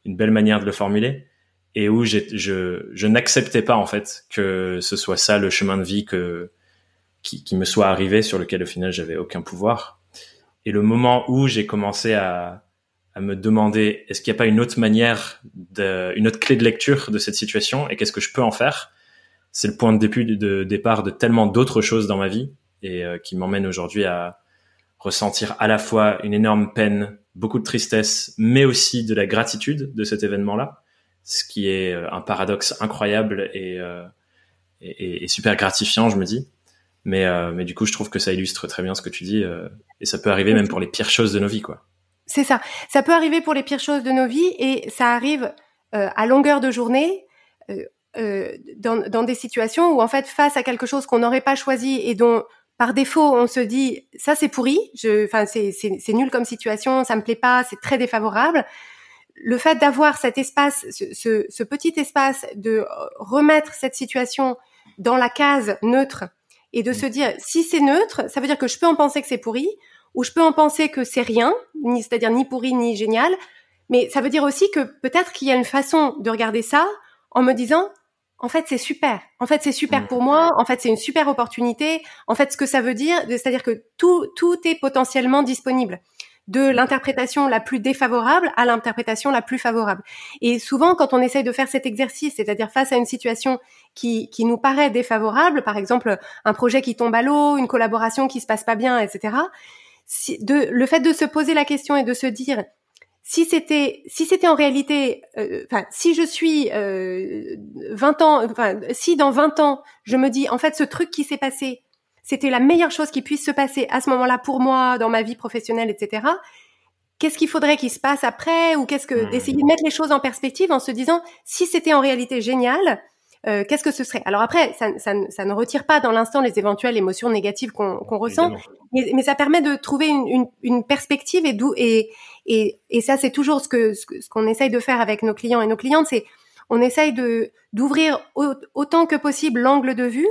une belle manière de le formuler et où je je n'acceptais pas en fait que ce soit ça le chemin de vie que qui, qui me soit arrivé sur lequel au final j'avais aucun pouvoir. Et le moment où j'ai commencé à à me demander est-ce qu'il n'y a pas une autre manière, de, une autre clé de lecture de cette situation et qu'est-ce que je peux en faire, c'est le point de début de départ de tellement d'autres choses dans ma vie et euh, qui m'emmène aujourd'hui à ressentir à la fois une énorme peine, beaucoup de tristesse, mais aussi de la gratitude de cet événement-là, ce qui est euh, un paradoxe incroyable euh, et, et, super gratifiant, je me dis. Mais, mais du coup, je trouve que ça illustre très bien ce que tu dis, et ça peut arriver même pour les pires choses de nos vies, quoi. C'est ça. Ça peut arriver pour les pires choses de nos vies, et ça arrive à longueur de journée. dans, dans, des situations où en fait face à quelque chose qu'on n'aurait pas choisi et dont par défaut, on se dit ça c'est pourri, enfin c'est c'est nul comme situation, ça me plaît pas, c'est très défavorable. Le fait d'avoir cet espace, ce, ce, petit espace, de remettre cette situation dans la case neutre et de se dire si c'est neutre, ça veut dire que je peux en penser que c'est pourri ou je peux en penser que c'est rien, ni c'est-à-dire ni pourri ni génial, mais ça veut dire aussi que peut-être qu'il y a une façon de regarder ça en me disant en fait, c'est super. En fait, c'est super mm. pour moi. En fait, c'est une super opportunité. En fait, ce que ça veut dire, c'est-à-dire que tout, tout est potentiellement disponible de l'interprétation la plus défavorable à l'interprétation la plus favorable. Et souvent, quand on essaye de faire cet exercice, c'est-à-dire face à une situation qui, qui nous paraît défavorable, par exemple un projet qui tombe à l'eau, une collaboration qui se passe pas bien, etc., si, de, le fait de se poser la question et de se dire si c'était si c'était en réalité euh, enfin si je suis euh, 20 ans enfin si dans 20 ans je me dis en fait ce truc qui s'est passé c'était la meilleure chose qui puisse se passer à ce moment-là pour moi dans ma vie professionnelle etc qu'est-ce qu'il faudrait qu'il se passe après ou qu'est-ce que mmh. d'essayer de mettre les choses en perspective en se disant si c'était en réalité génial euh, qu'est-ce que ce serait? Alors après, ça, ça, ça, ne retire pas dans l'instant les éventuelles émotions négatives qu'on ressent, mais, mais, ça permet de trouver une, une, une perspective et, et, et, et ça c'est toujours ce que ce qu'on essaye de faire avec nos clients et nos clientes, c'est on essaye de d'ouvrir autant que possible l'angle de vue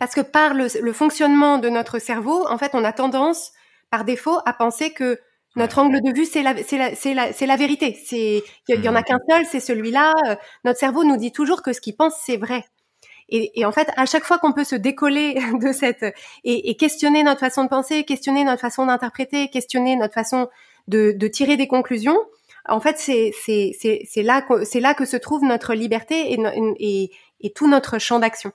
parce que par le, le fonctionnement de notre cerveau, en fait, on a tendance par défaut à penser que notre angle de vue, c'est la, c'est la, c'est la, c'est la vérité. C'est, il y, en a mmh. qu'un seul, c'est celui-là. Euh, notre cerveau nous dit toujours que ce qu'il pense, c'est vrai. Et, et, en fait, à chaque fois qu'on peut se décoller de cette et, et, questionner notre façon de penser, questionner notre façon d'interpréter, questionner notre façon de, de tirer des conclusions, en fait, c'est là c'est là que se trouve notre liberté et et, et tout notre champ d'action.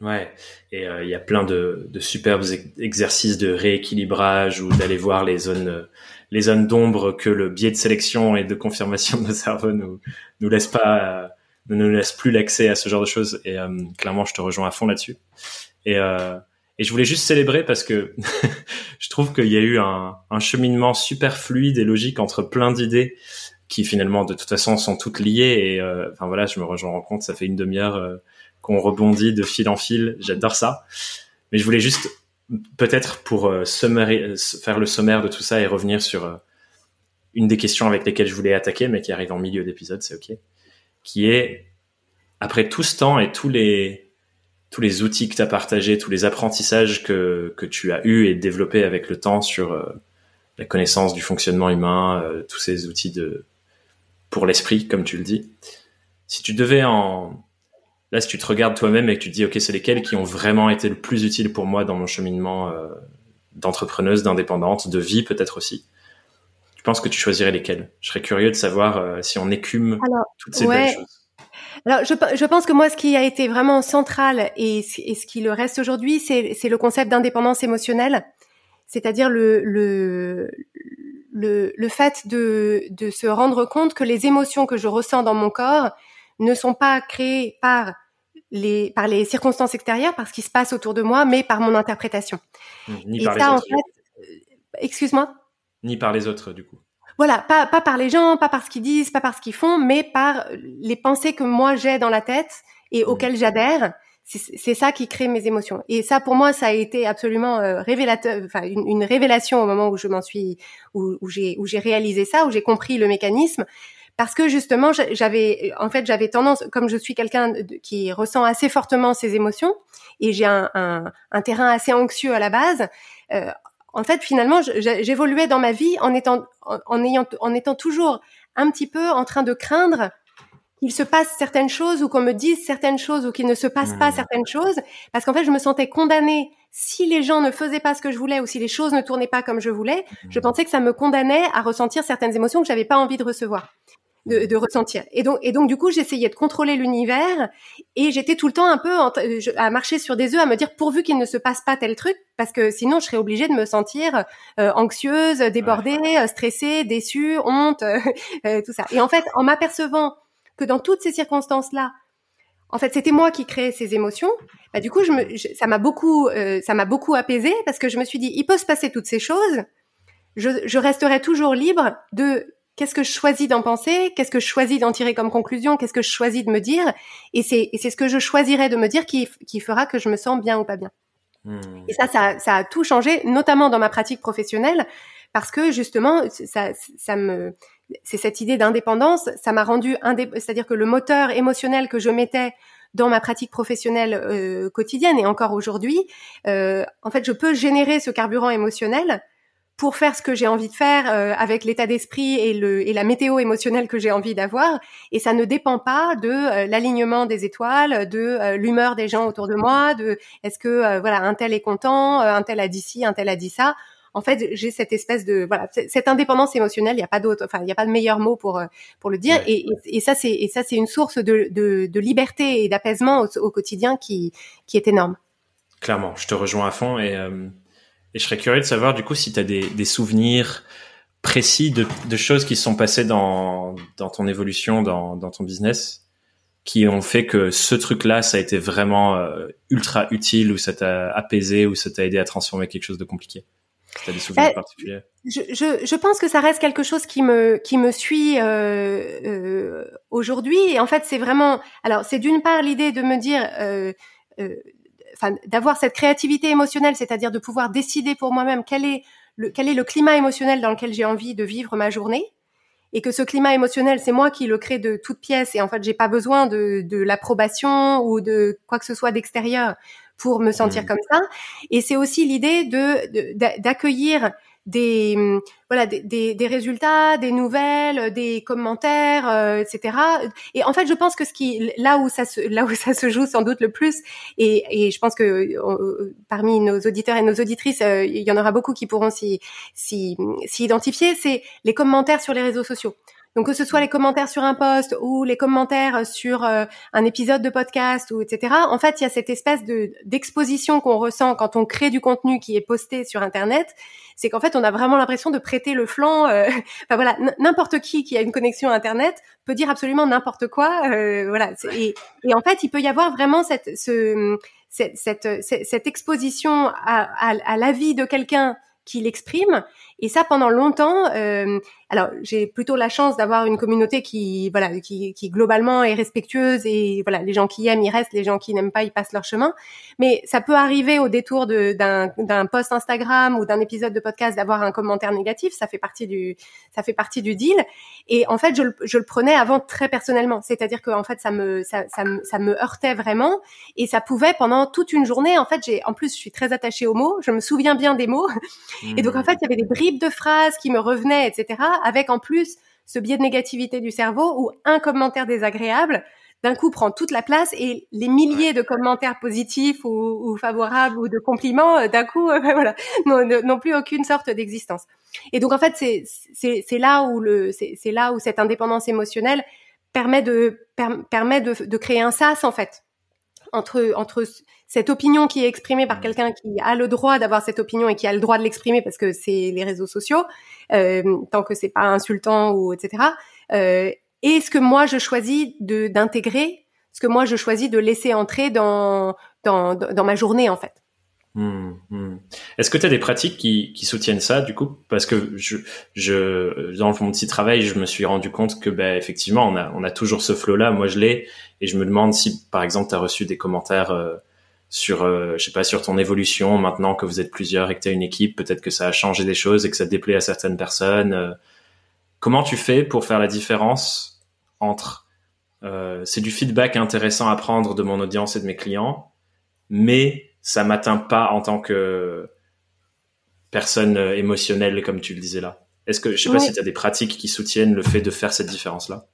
Ouais, et euh, il y a plein de, de superbes exercices de rééquilibrage ou d'aller voir les zones les zones d'ombre que le biais de sélection et de confirmation de nos cerveaux nous nous laisse pas ne nous laisse plus l'accès à ce genre de choses. Et euh, clairement je te rejoins à fond là-dessus. Et euh, et je voulais juste célébrer parce que je trouve qu'il y a eu un, cheminement super fluide et logique entre plein d'idées qui finalement de toute façon sont toutes liées. Et euh, enfin voilà je me en compte ça fait une demi-heure euh, qu'on rebondit de fil en fil. J'adore ça. Mais je voulais juste peut-être pour euh, faire le sommaire de tout ça et revenir sur euh, une des questions avec lesquelles je voulais attaquer, mais qui arrive en milieu d'épisode, c'est ok, qui est après tout ce temps et tous les tous les outils que tu as partagés, tous les apprentissages que, que tu as eu et développés avec le temps sur euh, la connaissance du fonctionnement humain, tous ces outils de pour l'esprit, comme tu le dis. Si tu devais en Là, si tu te regardes toi-même et que tu te dis, OK, c'est lesquels qui ont vraiment été le plus utiles pour moi dans mon cheminement euh, d'entrepreneuse, d'indépendante, de vie peut-être aussi, tu penses que tu choisirais lesquels? Je serais curieux de savoir euh, si on écume toutes ces belles choses. Alors, je, je, pense que moi, ce qui a été vraiment central et, ce qui le reste aujourd'hui, c'est le concept d'indépendance émotionnelle, c'est-à-dire le, le, le, le, fait de, de se rendre compte que les émotions que je ressens dans mon corps ne sont pas créées par les, par les circonstances extérieures, par ce qui se passe autour de moi, mais par mon interprétation. Mmh, ni par les autres. Euh, excuse-moi. Ni par les autres, du coup. Voilà, pas, pas par les gens, pas par ce qu'ils disent, pas par ce qu'ils font, mais par les pensées que moi j'ai dans la tête et mmh. auxquelles j'adhère. C'est ça qui crée mes émotions. Et ça, pour moi, ça a été absolument euh, révélateur, enfin une, une, révélation au moment où je m'en suis, où, où j'ai où j'ai réalisé ça, où j'ai compris le mécanisme parce que justement j'avais en fait j'avais tendance comme je suis quelqu'un qui ressent assez fortement ses émotions et j'ai un, un, un, terrain assez anxieux à la base euh, en fait finalement j'évoluais dans ma vie en étant en, ayant en étant toujours un petit peu en train de craindre qu'il se passe certaines choses ou qu'on me dise certaines choses ou qu'il ne se passe pas mmh. certaines choses parce qu'en fait je me sentais condamnée si les gens ne faisaient pas ce que je voulais ou si les choses ne tournaient pas comme je voulais, je mmh. pensais que ça me condamnait à ressentir certaines émotions que j'avais pas envie de recevoir de, de, ressentir. Et donc, et donc du coup, j'essayais de contrôler l'univers et j'étais tout le temps un peu à marcher sur des œufs, à me dire pourvu qu'il ne se passe pas tel truc, parce que sinon je serais obligée de me sentir euh, anxieuse, débordée, euh, stressée, déçue, honte, euh, tout ça. Et en fait, en m'apercevant que dans toutes ces circonstances-là, en fait, c'était moi qui créais ces émotions. Bah, du coup, je me, ça m'a beaucoup, ça m'a beaucoup apaisée parce que je me suis dit, il peut se passer toutes ces choses. Je, je resterai toujours libre de qu'est-ce que je choisis d'en penser, qu'est-ce que je choisis d'en tirer comme conclusion, qu'est-ce que je choisis de me dire, et c'est c'est ce que je choisirais de me dire qui qui fera que je me sens bien ou pas bien. Hmm. Et ça, ça, ça a tout changé, notamment dans ma pratique professionnelle, parce que justement, ça, ça me, c'est cette idée d'indépendance, ça m'a rendu c'est-à-dire que le moteur émotionnel que je mettais dans ma pratique professionnelle euh, quotidienne et encore aujourd'hui, euh, en fait, je peux générer ce carburant émotionnel pour faire ce que j'ai envie de faire euh, avec l'état d'esprit et, le, et la météo émotionnelle que j'ai envie d'avoir. Et ça ne dépend pas de euh, l'alignement des étoiles, de euh, l'humeur des gens autour de moi, de est-ce que voilà un tel est content, un tel a dit ci, un tel a dit ça. En fait, j'ai cette espèce de voilà cette indépendance émotionnelle. Il n'y a pas d'autre, enfin il n'y a pas de meilleur mot pour pour le dire. Et, et, ça c'est et ça c'est une source de, de, de liberté et d'apaisement au, au, quotidien qui qui est énorme. Clairement, je te rejoins à fond et et je serais curieux de savoir du coup si tu as des, des, souvenirs précis de, de, choses qui se sont passées dans, dans ton évolution, dans, dans, ton business, qui ont fait que ce truc-là, ça a été vraiment euh, ultra utile, ou ça t'a apaisé, ou ça t'a aidé à transformer quelque chose de compliqué? Tu as des souvenirs eh, particuliers je, je, je, pense que ça reste quelque chose qui me qui me suit euh, euh, aujourd'hui. Et en fait, c'est vraiment. Alors, c'est d'une part l'idée de me dire. D'avoir cette créativité émotionnelle, c'est-à-dire de pouvoir décider pour moi-même quel est le quel est le climat émotionnel dans lequel j'ai envie de vivre ma journée et que ce climat émotionnel, c'est moi qui le crée de toutes pièces et en fait, j'ai pas besoin de, de l'approbation ou de quoi que ce soit d'extérieur pour me sentir mmh. comme ça. Et c'est aussi l'idée de d'accueillir des hum, voilà des, des, résultats, des nouvelles, des commentaires, euh, etc. Et en fait, je pense que ce qui là où ça se là où ça se joue sans doute le plus, et, et je pense que euh, parmi nos auditeurs et nos auditrices, euh, il y en aura beaucoup qui pourront s'y s'y identifier, c'est les commentaires sur les réseaux sociaux. Donc que ce soit les commentaires sur un post ou les commentaires sur euh, un épisode de podcast ou etc. En fait, il y a cette espèce de d'exposition qu'on ressent quand on crée du contenu qui est posté sur Internet. C'est qu'en fait, on a vraiment l'impression de prêter le flanc. Euh, enfin voilà, n'importe qui qui a une connexion Internet peut dire absolument n'importe quoi. Euh, voilà. Et, et, en fait, il peut y avoir vraiment cette ce, cette, cette, cette exposition à, à, à l'avis de quelqu'un qui l'exprime et ça pendant longtemps. Euh, alors j'ai plutôt la chance d'avoir une communauté qui voilà qui, qui globalement est respectueuse et voilà les gens qui aiment ils restent, les gens qui n'aiment pas ils passent leur chemin. Mais ça peut arriver au détour d'un post Instagram ou d'un épisode de podcast d'avoir un commentaire négatif. Ça fait partie du ça fait partie du deal. Et en fait je, je le prenais avant très personnellement. C'est-à-dire que en fait ça me ça, ça me ça me heurtait vraiment et ça pouvait pendant toute une journée. En fait j'ai en plus je suis très attachée aux mots. Je me souviens bien des mots. Et donc en fait il y avait des bribes de phrases qui me revenaient, etc. Avec en plus ce biais de négativité du cerveau où un commentaire désagréable d'un coup prend toute la place et les milliers de commentaires positifs ou, favorables ou de compliments euh, d'un coup ben voilà n'ont plus aucune sorte d'existence. Et donc en fait c'est c'est là où le c'est là où cette indépendance émotionnelle permet de permet de, de créer un sas en fait entre entre cette opinion qui est exprimée par quelqu'un qui a le droit d'avoir cette opinion et qui a le droit de l'exprimer parce que c'est les réseaux sociaux, euh, tant que c'est pas insultant ou etc. Euh, et ce que moi je choisis de d'intégrer, ce que moi je choisis de laisser entrer dans dans, dans ma journée en fait? Mmh, mmh. Est-ce que tu as des pratiques qui, qui, soutiennent ça du coup? Parce que je, je, dans mon petit travail, je me suis rendu compte que ben, effectivement, on a, on a toujours ce flow-là. Moi, je l'ai. Et je me demande si, par exemple, tu as reçu des commentaires euh, sur, euh, je sais pas, sur ton évolution maintenant que vous êtes plusieurs et que tu as une équipe. Peut-être que ça a changé des choses et que ça déplaît à certaines personnes. Euh. comment tu fais pour faire la différence entre c'est du feedback intéressant à prendre de mon audience et de mes clients, mais ça m'atteint pas en tant que personne euh, émotionnelle comme tu le disais là? Est-ce que je sais pas si tu as des pratiques qui soutiennent le fait de faire cette différence là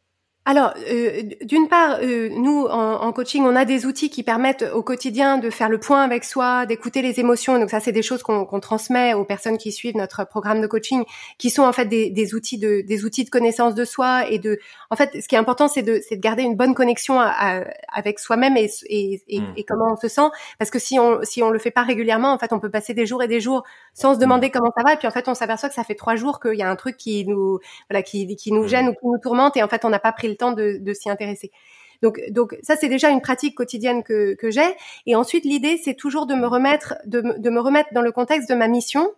alors, euh, d'une part, euh, nous, en, coaching, on a des outils qui permettent au quotidien de faire le point avec soi, d'écouter les émotions. Donc ça, c'est des choses qu'on transmet aux personnes qui suivent notre programme de coaching, qui sont en fait des, outils de des outils de connaissance de soi et de. En fait, ce qui est important, c'est de, de garder une bonne connexion avec soi-même et, et, et, et, comment on se sent. Parce que si on si on le fait pas régulièrement, en fait, on peut passer des jours et des jours sans se demander hmm. comment ça va, et puis en fait, on s'aperçoit que ça fait trois jours qu'il y a un truc qui nous voilà qui qui nous hmm. gêne ou qui nous tourmente, et en fait, on n'a pas pris le temps de, de s'y intéresser. Donc, donc ça c'est déjà une pratique quotidienne que, que j'ai. Et ensuite l'idée c'est toujours de me remettre de, de, me remettre dans le contexte de ma mission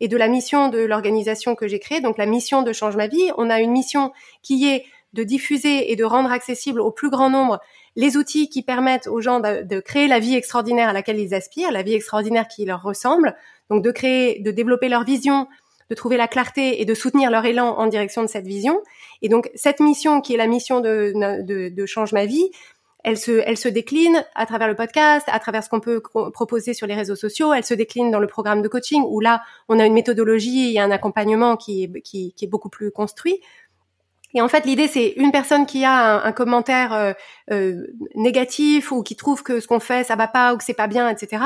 et de la mission de l'organisation que j'ai créée. Donc la mission de Change ma vie, on a une mission qui est de diffuser et de rendre accessible au plus grand nombre les outils qui permettent aux gens de, créer la vie extraordinaire à laquelle ils aspirent, la vie extraordinaire qui leur ressemble, donc de créer, de développer leur vision, de trouver la clarté et de soutenir leur élan en direction de cette vision. Et donc cette mission qui est la mission de, de, de Change ma vie, elle se, elle se décline à travers le podcast, à travers ce qu'on peut proposer sur les réseaux sociaux. Elle se décline dans le programme de coaching où là, on a une méthodologie et un accompagnement qui est, qui, est beaucoup plus construit. Et en fait, l'idée, c'est une personne qui a un, commentaire euh, euh, négatif ou qui trouve que ce qu'on fait, ça va pas ou que c'est pas bien, etc.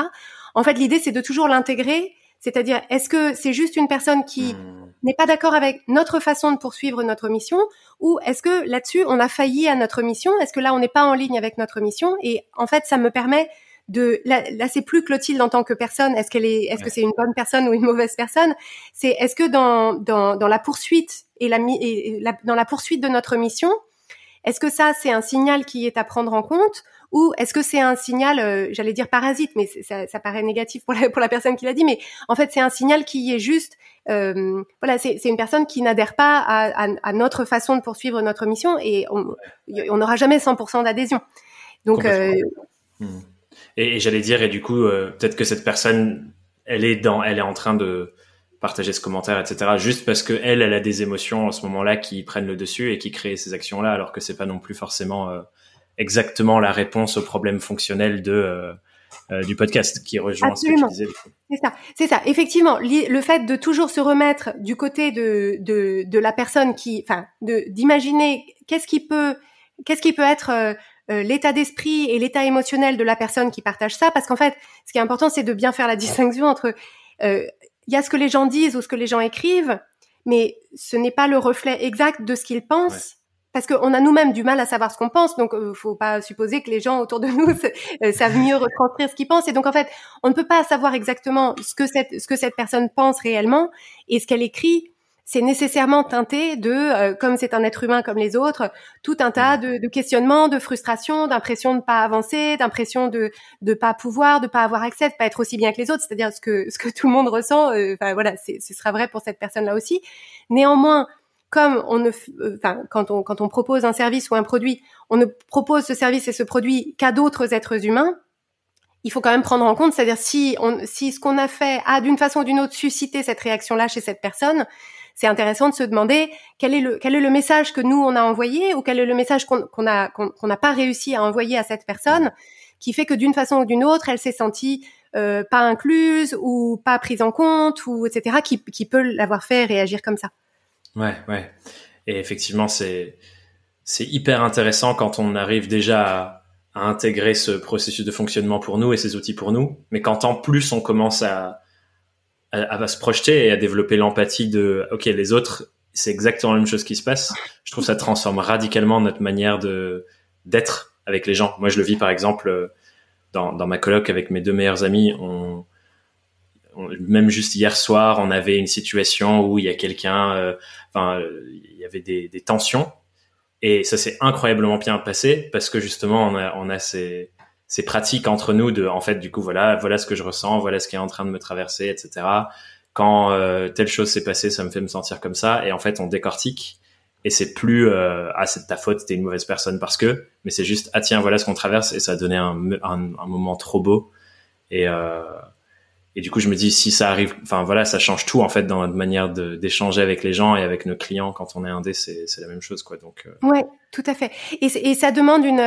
En fait, l'idée, c'est de toujours l'intégrer. C'est-à-dire, est-ce que c'est juste une personne qui hmm. n'est pas d'accord avec notre façon de poursuivre notre mission ou est-ce que là-dessus on a failli à notre mission? Est-ce que là on n'est pas en ligne avec notre mission? Et en fait, ça me permet de là, là c'est plus Clotilde en tant que personne. Est-ce qu'elle est est-ce que c'est une bonne personne ou une mauvaise personne? C'est est-ce que dans, dans dans la poursuite et la, et la dans la poursuite de notre mission, est-ce que ça c'est un signal qui est à prendre en compte ou est-ce que c'est un signal, euh, j'allais dire parasite, mais ça, ça, paraît négatif pour la, pour la personne qui l'a dit, mais en fait c'est un signal qui est juste, euh, voilà, c'est une personne qui n'adhère pas à, à, à, notre façon de poursuivre notre mission et on n'aura jamais 100% d'adhésion. Donc, euh, hmm. et, j'allais dire, et du coup, peut-être que cette personne, elle est dans, elle est en train de partager ce commentaire, etc. Juste parce que elle, elle a des émotions en ce moment-là qui prennent le dessus et qui créent ces actions-là, alors que c'est pas non plus forcément exactement la réponse au problème fonctionnel de euh, euh, du podcast qui rejoint ce que tu disais. C'est ça, c'est ça. Effectivement, le fait de toujours se remettre du côté de de, de la personne qui, enfin, d'imaginer qu'est-ce qui peut qu'est-ce qui peut être euh, l'état d'esprit et l'état émotionnel de la personne qui partage ça, parce qu'en fait, ce qui est important, c'est de bien faire la distinction entre il y a ce que les gens disent ou ce que les gens écrivent, mais ce n'est pas le reflet exact de ce qu'ils pensent parce qu'on a nous-mêmes du mal à savoir ce qu'on pense, donc euh, faut pas supposer que les gens autour de nous euh, savent mieux retranscrire ce qu'ils pensent. Et donc en fait, on ne peut pas savoir exactement ce que cette ce que cette personne pense réellement et ce qu'elle écrit. C'est nécessairement teinté de, euh, comme c'est un être humain comme les autres, tout un tas de, de questionnements, de frustrations, d'impressions de pas avancer, d'impressions de de pas pouvoir, de pas avoir accès, de pas être aussi bien que les autres, c'est-à-dire ce que ce que tout le monde ressent. Euh, enfin voilà, ce sera vrai pour cette personne-là aussi. Néanmoins, comme on ne, euh, enfin, quand on, quand on propose un service ou un produit, on ne propose ce service et ce produit qu'à d'autres êtres humains. Il faut quand même prendre en compte, c'est-à-dire si on, si ce qu'on a fait a d'une façon ou d'une autre suscité cette réaction-là chez cette personne, c'est intéressant de se demander quel est le quel est le message que nous on a envoyé ou quel est le message qu'on a qu'on n'a pas réussi à envoyer à cette personne qui fait que d'une façon ou d'une autre elle s'est sentie euh, pas incluse ou pas prise en compte ou etc qui, qui peut l'avoir fait réagir comme ça. Ouais, ouais. Et effectivement, c'est c'est hyper intéressant quand on arrive déjà à, intégrer ce processus de fonctionnement pour nous et ces outils pour nous. Mais quand en plus on commence à, à, à se projeter et à développer l'empathie de OK, les autres, c'est exactement la même chose qui se passe. Je trouve que ça transforme radicalement notre manière de d'être avec les gens. Moi, je le vis par exemple dans, dans ma coloc avec mes deux meilleurs amis. On, même juste hier soir, on avait une situation où il y a quelqu'un, euh, enfin, il y avait des, des, tensions, et ça s'est incroyablement bien passé parce que justement, on a, on a ces, ces pratiques entre nous de, en fait, du coup, voilà, voilà ce que je ressens, voilà ce qui est en train de me traverser, etc. Quand euh, telle chose s'est passée, ça me fait me sentir comme ça, et en fait, on décortique. Et c'est plus euh, ah c'est ta faute, t'es une mauvaise personne parce que, mais c'est juste ah tiens voilà ce qu'on traverse et ça a donné un, un, un moment trop beau et euh, et du coup, je me dis si ça arrive, enfin voilà, ça change tout en fait dans notre manière d'échanger avec les gens et avec nos clients quand on est indé, c'est c'est la même chose quoi. Donc euh... ouais, tout à fait. Et, et ça demande une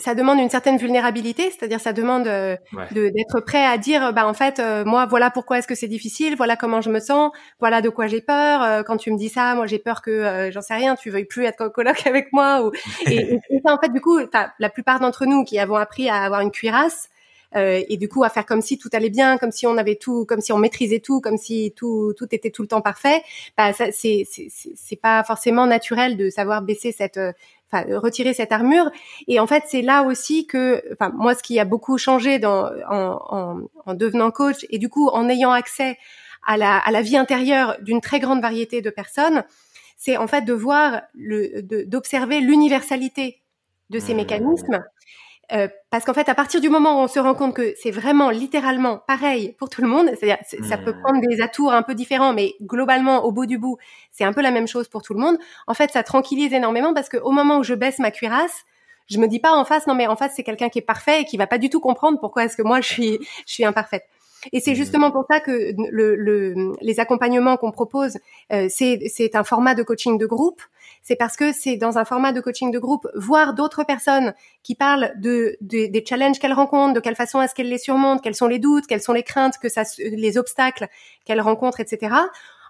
ça demande une certaine vulnérabilité, c'est-à-dire ça demande euh, d'être prêt à dire bah en fait euh, moi voilà pourquoi est-ce que c'est difficile, voilà comment je me sens, voilà de quoi j'ai peur. Euh, quand tu me dis ça, moi j'ai peur que j'en sais rien, tu veuilles plus être coloc avec moi ou et, et ça en fait du coup, la plupart d'entre nous qui avons appris à avoir une cuirasse euh, et du coup à faire comme si tout allait bien, comme si on avait tout, comme si on maîtrisait tout, comme si tout tout était tout le temps parfait. Bah ça c'est c'est pas forcément naturel de savoir baisser cette euh, Enfin, retirer cette armure. Et en fait, c'est là aussi que, enfin, moi, ce qui a beaucoup changé dans, en, en, en devenant coach et du coup en ayant accès à la, à la vie intérieure d'une très grande variété de personnes, c'est en fait de voir le, d'observer l'universalité de ces mmh. mécanismes euh, parce qu'en fait, à partir du moment où on se rend compte que c'est vraiment littéralement pareil pour tout le monde, c'est-à-dire ça peut mmh. prendre des atours un peu différents, mais globalement, au bout du bout, c'est un peu la même chose pour tout le monde. En fait, ça tranquillise énormément parce qu'au moment où je baisse ma cuirasse, je me dis pas en face, non mais en face c'est quelqu'un qui est parfait et qui va pas du tout comprendre pourquoi est-ce que moi je suis je suis imparfaite. Et c'est mmh. justement pour ça que le, les accompagnements qu'on propose, euh, c'est un format de coaching de groupe. C'est parce que c'est dans un format de coaching de groupe, voir d'autres personnes qui parlent de, des challenges qu'elles rencontrent, de quelle façon est-ce qu'elles les surmontent, quels sont les doutes, quelles sont les craintes, que ça, les obstacles qu'elles rencontrent, etc.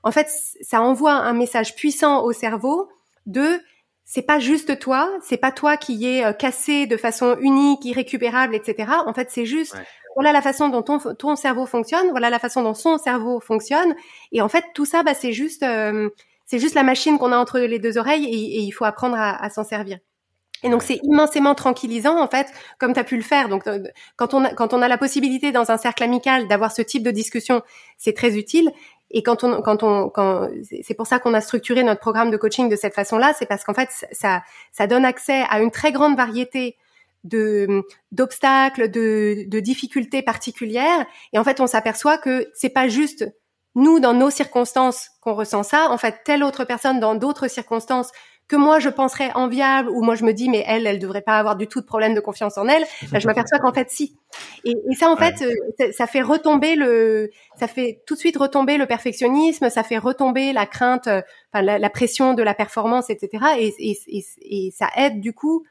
En fait, ça envoie un message puissant au cerveau de c'est pas juste toi, c'est pas toi qui est euh, cassé de façon unique, irrécupérable, etc. En fait, c'est juste voilà la façon dont ton, ton, cerveau fonctionne, voilà la façon dont son cerveau fonctionne. Et en fait, tout ça, bah, c'est juste, euh, c'est juste la machine qu'on a entre les deux oreilles et, il faut apprendre à, à s'en servir. Et donc c'est immensément tranquillisant en fait, comme tu as pu le faire. Donc euh, quand on a, quand on a la possibilité dans un cercle amical d'avoir ce type de discussion, c'est très utile. Et quand on, quand on, quand c'est pour ça qu'on a structuré notre programme de coaching de cette façon-là, c'est parce qu'en fait ça, ça donne accès à une très grande variété de d'obstacles, de, de difficultés particulières. Et en fait, on s'aperçoit que c'est pas juste nous dans nos circonstances qu'on ressent ça. En fait, telle autre personne dans d'autres circonstances que moi je penserais enviable ou moi je me dis mais elle elle devrait pas avoir du tout de problème de confiance en elle ben, je m'aperçois qu'en fait si et, et ça en fait euh, ça fait retomber le ça fait tout de suite retomber le perfectionnisme ça fait retomber la crainte euh, enfin la, la pression de la performance etc et, et, et, et ça aide du coup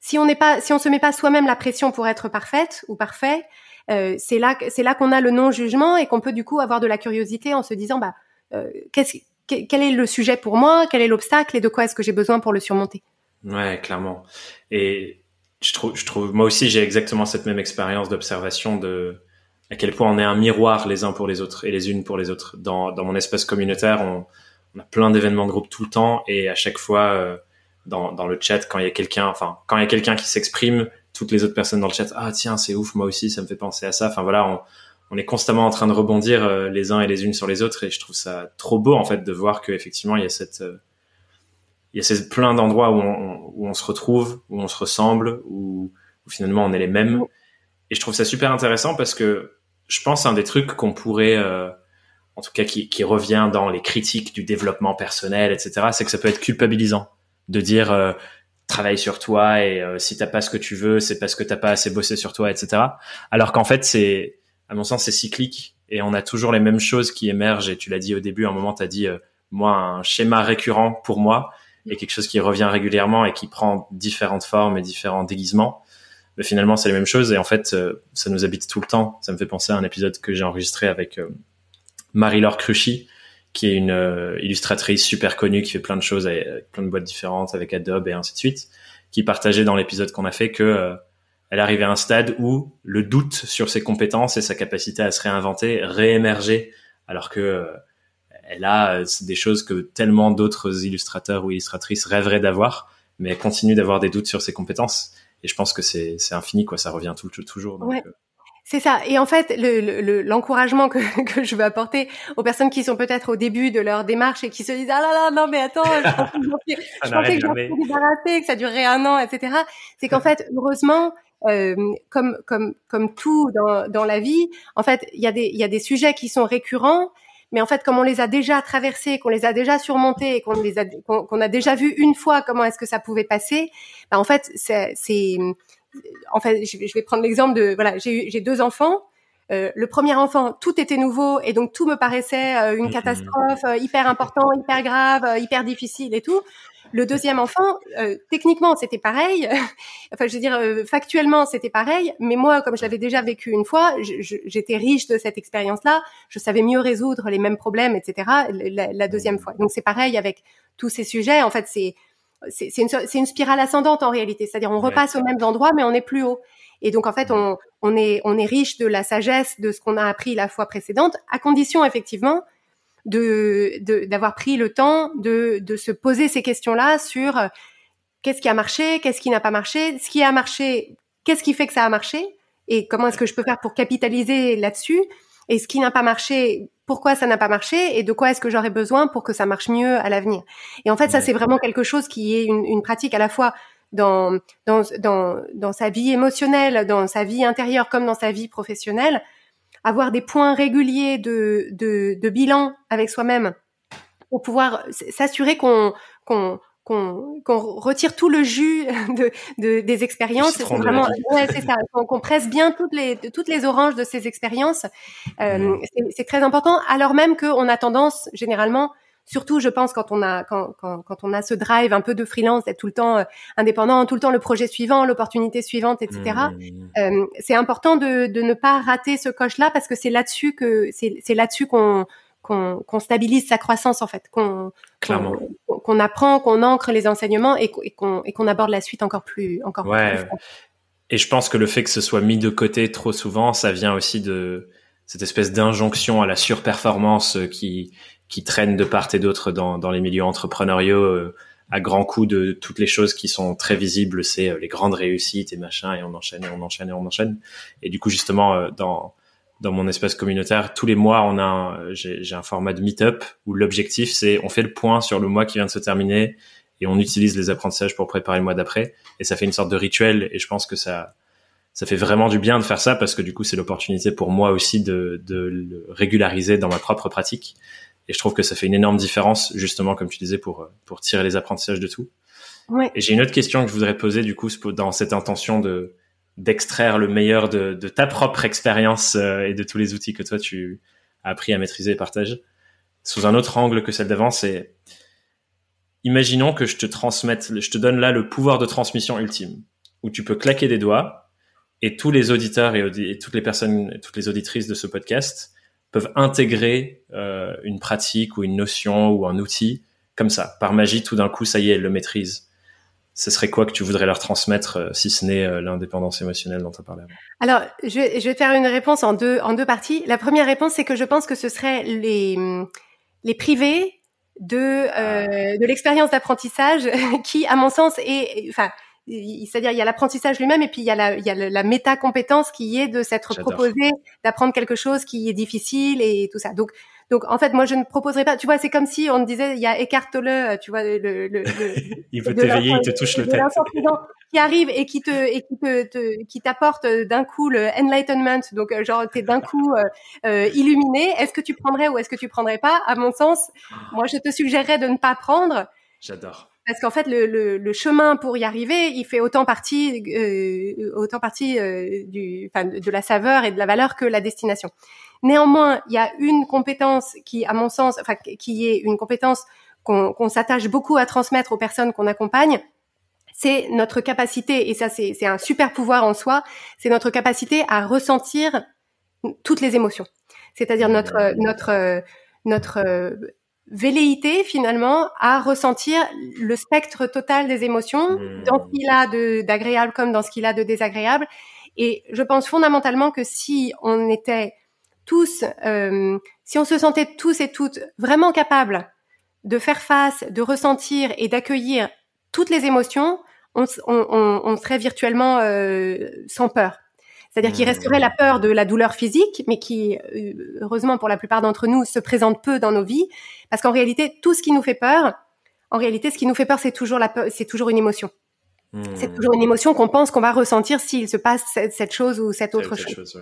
si on n'est pas, si on se met pas soi-même la pression pour être parfaite ou parfait, euh, c'est là, c'est là qu'on a le non-jugement et qu'on peut du coup avoir de la curiosité en se disant, bah, euh, quel est le sujet pour moi, quel est l'obstacle et de quoi est-ce que j'ai besoin pour le surmonter? Ouais, clairement. Et je trouve, je trouve, moi aussi, j'ai exactement cette même expérience d'observation de à quel point on est un miroir les uns pour les autres et les unes pour les autres. Dans, mon espace communautaire, on, on a plein d'événements de groupe tout le temps et à chaque fois, euh, dans, dans le chat quand il y a quelqu'un, enfin quand il y a quelqu'un qui s'exprime, toutes les autres personnes dans le chat, ah tiens c'est ouf, moi aussi ça me fait penser à ça. Enfin voilà, on, on est constamment en train de rebondir euh, les uns et les unes sur les autres et je trouve ça trop beau en fait de voir que effectivement il y a cette euh, il y a ces, plein d'endroits où on, où on se retrouve, où on se ressemble, où, où, finalement on est les mêmes. Et je trouve ça super intéressant parce que je pense un des trucs qu'on pourrait, euh, en tout cas qui, qui revient dans les critiques du développement personnel, etc., c'est que ça peut être culpabilisant de dire euh, travaille sur toi et euh, si t'as pas ce que tu veux, c'est parce que t'as pas assez bossé sur toi, etc. Alors qu'en fait, c'est, à mon sens, c'est cyclique et on a toujours les mêmes choses qui émergent. Et tu l'as dit au début, à un moment, t'as dit, euh, moi, un schéma récurrent pour moi et quelque chose qui revient régulièrement et qui prend différentes formes et différents déguisements. Mais finalement, c'est les mêmes choses et en fait, ça nous habite tout le temps. Ça me fait penser à un épisode que j'ai enregistré avec Marie-Laure Cruchy, qui est une euh, illustratrice super connue qui fait plein de choses avec, plein de boîtes différentes avec Adobe et ainsi de suite, qui partageait dans l'épisode qu'on a fait que euh, elle arrivait à un stade où le doute sur ses compétences et sa capacité à se réinventer réémergeait, alors que euh, elle a des choses que tellement d'autres illustrateurs ou illustratrices rêveraient d'avoir, mais elle continue d'avoir des doutes sur ses compétences. Et je pense que c'est infini, quoi. Ça revient tout, toujours. Donc, c'est ça. Et en fait, l'encouragement le, que, que je veux apporter aux personnes qui sont peut-être au début de leur démarche et qui se disent ah là là non mais attends, je pensais, je pensais que j'allais débarrasser, que ça durerait un an, etc. C'est qu'en fait, heureusement, euh, comme comme comme tout dans dans la vie, en fait, il y a des il y a des sujets qui sont récurrents. Mais en fait, comme on les a déjà traversés, qu'on les a déjà surmontés, qu'on les a qu'on a déjà vu une fois comment est-ce que ça pouvait passer, bah en fait, c'est en fait, je vais prendre l'exemple de voilà, j'ai deux enfants. Euh, le premier enfant, tout était nouveau et donc tout me paraissait euh, une mm-hmm. catastrophe, euh, hyper important, hyper grave, hyper difficile et tout. Le deuxième enfant, techniquement, c'était pareil. enfin, je veux dire, factuellement, c'était pareil. Mais moi, comme je l'avais déjà vécu une fois, j'étais riche de cette expérience-là. Je savais mieux résoudre les mêmes problèmes, etc. La, la deuxième fois. Donc c'est pareil avec tous ces sujets. En fait, c'est c'est une, une, spirale ascendante en réalité. C'est-à-dire on repasse aux mêmes endroits, mais on est plus haut. Et donc en fait, on, on, est, on est riche de la sagesse de ce qu'on a appris la fois précédente, à condition effectivement de d'avoir pris le temps de, de se poser ces questions-là sur euh, qu'est-ce qui a marché, qu'est-ce qui n'a pas marché, ce qui a marché, qu'est-ce qui fait que ça a marché, et comment est-ce que je peux faire pour capitaliser là-dessus, et ce qui n'a pas marché, pourquoi ça n'a pas marché et de quoi est-ce que j'aurais besoin pour que ça marche mieux à l'avenir. Et en fait, ça c'est vraiment quelque chose qui est une, une, pratique à la fois dans, dans, dans, dans sa vie émotionnelle, dans sa vie intérieure comme dans sa vie professionnelle, avoir des points réguliers de, de, de bilan avec soi-même pour pouvoir s'assurer qu'on qu'on qu'on retire tout le jus de, de des expériences. C'est vraiment, ouais, c'est ça, qu'on presse bien toutes les toutes les oranges de ces expériences. Euh, mmh. C'est très important, alors même qu'on a tendance généralement surtout je pense quand on a quand, quand, quand, on a ce drive un peu de freelance d'être tout le temps euh, indépendant tout le temps le projet suivant l'opportunité suivante etc mmh. euh, c'est important de, de ne pas rater ce coche là parce que c'est là-dessus que c'est là-dessus qu'on qu'on stabilise sa croissance en fait, qu'on qu'on apprend, qu'on ancre les enseignements et, qu'on qu'on aborde la suite encore plus encore ouais. et je pense que le fait que ce soit mis de côté trop souvent, ça vient aussi de cette espèce d'injonction à la surperformance qui qui traîne de part et d'autre dans, dans les milieux entrepreneuriaux euh, à grands coups de toutes les choses qui sont très visibles, c'est euh, les grandes réussites et machin, et on enchaîne et on enchaîne et on enchaîne. Et du coup, justement, euh, dans dans mon espace communautaire, tous les mois, on a j'ai un format de meet-up où l'objectif c'est on fait le point sur le mois qui vient de se terminer et on utilise les apprentissages pour préparer le mois d'après et ça fait une sorte de rituel et je pense que ça ça fait vraiment du bien de faire ça parce que du coup c'est l'opportunité pour moi aussi de, de le régulariser dans ma propre pratique et je trouve que ça fait une énorme différence justement comme tu disais pour pour tirer les apprentissages de tout. Ouais. Et j'ai une autre question que je voudrais poser du coup dans cette intention de d'extraire le meilleur de, de ta propre expérience euh, et de tous les outils que toi tu as appris à maîtriser et partager. Sous un autre angle que celle d'avant, c'est imaginons que je te transmette, je te donne là le pouvoir de transmission ultime, où tu peux claquer des doigts et tous les auditeurs et, toutes les personnes, toutes les auditrices de ce podcast peuvent intégrer euh, une pratique ou une notion ou un outil comme ça, par magie, tout d'un coup, ça y est, elle le maîtrise ce serait quoi que tu voudrais leur transmettre euh, si ce n'est euh, l'indépendance émotionnelle dont tu as parlé avant? Alors, je, je, vais te faire une réponse en deux en deux parties. La première réponse, c'est que je pense que ce serait les les privés de euh, de l'expérience d'apprentissage qui, à mon sens, est enfin c'est-à-dire il y a l'apprentissage lui-même et puis il y a la, il y a la méta compétence qui est de s'être proposé d'apprendre quelque chose qui est difficile et tout ça. Donc donc en fait, moi je ne proposerais pas. Tu vois, c'est comme si on disait il y a Eckhart Tolle, euh, tu vois, le, le, le il veut t'éveiller, il te touche le tête. qui arrive et qui te et qui te, qui t'apporte euh, d'un coup le enlightenment. Donc euh, genre t'es d'un coup euh, illuminé. Est-ce que tu prendrais ou est-ce que tu prendrais pas? À mon sens, moi je te suggérerais de ne pas prendre. J'adore parce qu'en fait le, le, le, chemin pour y arriver, il fait autant partie euh, autant partie euh, du, enfin, de la saveur et de la valeur que la destination. Néanmoins, il y a une compétence qui, à mon sens, enfin qui est une compétence qu'on s'attache beaucoup à transmettre aux personnes qu'on accompagne, c'est notre capacité, et ça c'est un super pouvoir en soi, c'est notre capacité à ressentir toutes les émotions. C'est-à-dire notre notre notre velléité finalement à ressentir le spectre total des émotions mmh. dans ce qu'il a d'agréable comme dans ce qu'il a de désagréable. Et je pense fondamentalement que si on était tous, euh, si on se sentait tous et toutes vraiment capables de faire face, de ressentir et d'accueillir toutes les émotions, on, on, on serait virtuellement euh, sans peur. C'est-à-dire qu'il resterait la peur de la douleur physique, mais qui, euh, heureusement pour la plupart d'entre nous, se présente peu dans nos vies, parce qu'en réalité, tout ce qui nous fait peur, en réalité, ce qui nous fait peur, c'est toujours la c'est toujours une émotion. C'est toujours une émotion qu'on pense qu'on va ressentir s'il se passe cette, chose ou cette autre chose.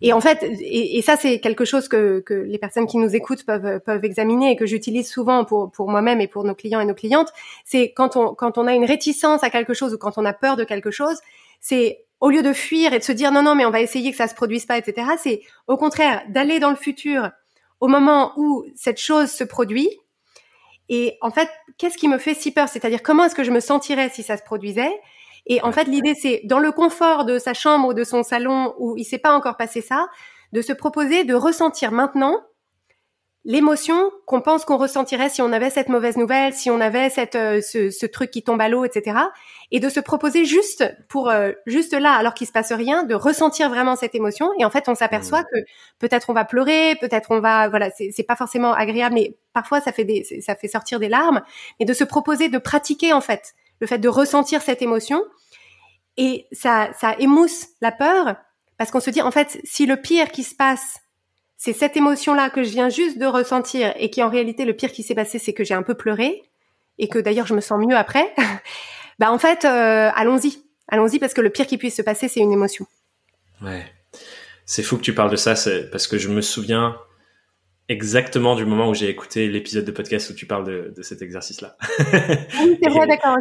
Et en fait, et, ça c'est quelque chose que, que les personnes qui nous écoutent peuvent peuvent examiner et que j'utilise souvent pour pour moi-même et pour nos clients et nos clientes. C'est quand on quand on a une réticence à quelque chose ou quand on a peur de quelque chose, c'est au lieu de fuir et de se dire non non mais on va essayer que ça se produise pas etc. C'est au contraire d'aller dans le futur au moment où cette chose se produit. Et en fait, qu'est-ce qui me fait si peur? C'est-à-dire comment est-ce que je me sentirais si ça se produisait? Et en fait, l'idée c'est dans le confort de sa chambre ou de son salon où il s'est pas encore passé ça, de se proposer de ressentir maintenant l'émotion qu'on pense qu'on ressentirait si on avait cette mauvaise nouvelle, si on avait cette euh, ce, ce, truc qui tombe à l'eau, etc. Et de se proposer juste pour euh, juste là, alors qu'il se passe rien, de ressentir vraiment cette émotion. Et en fait, on s'aperçoit mmh. que peut-être on va pleurer, peut-être on va, voilà, c'est pas forcément agréable, mais parfois ça fait des, ça fait sortir des larmes. Et de se proposer de pratiquer en fait le fait de ressentir cette émotion. Et ça, ça émousse la peur parce qu'on se dit en fait, si le pire qui se passe c'est cette émotion-là que je viens juste de ressentir et qui en réalité le pire qui s'est passé, c'est que j'ai un peu pleuré et que d'ailleurs je me sens mieux après. Bah en fait, allons-y, allons-y parce que le pire qui puisse se passer, c'est une émotion. Ouais, c'est fou que tu parles de ça, parce que je me souviens exactement du moment où j'ai écouté l'épisode de podcast où tu parles de, de cet exercice-là. oui, c'est vrai, d'accord.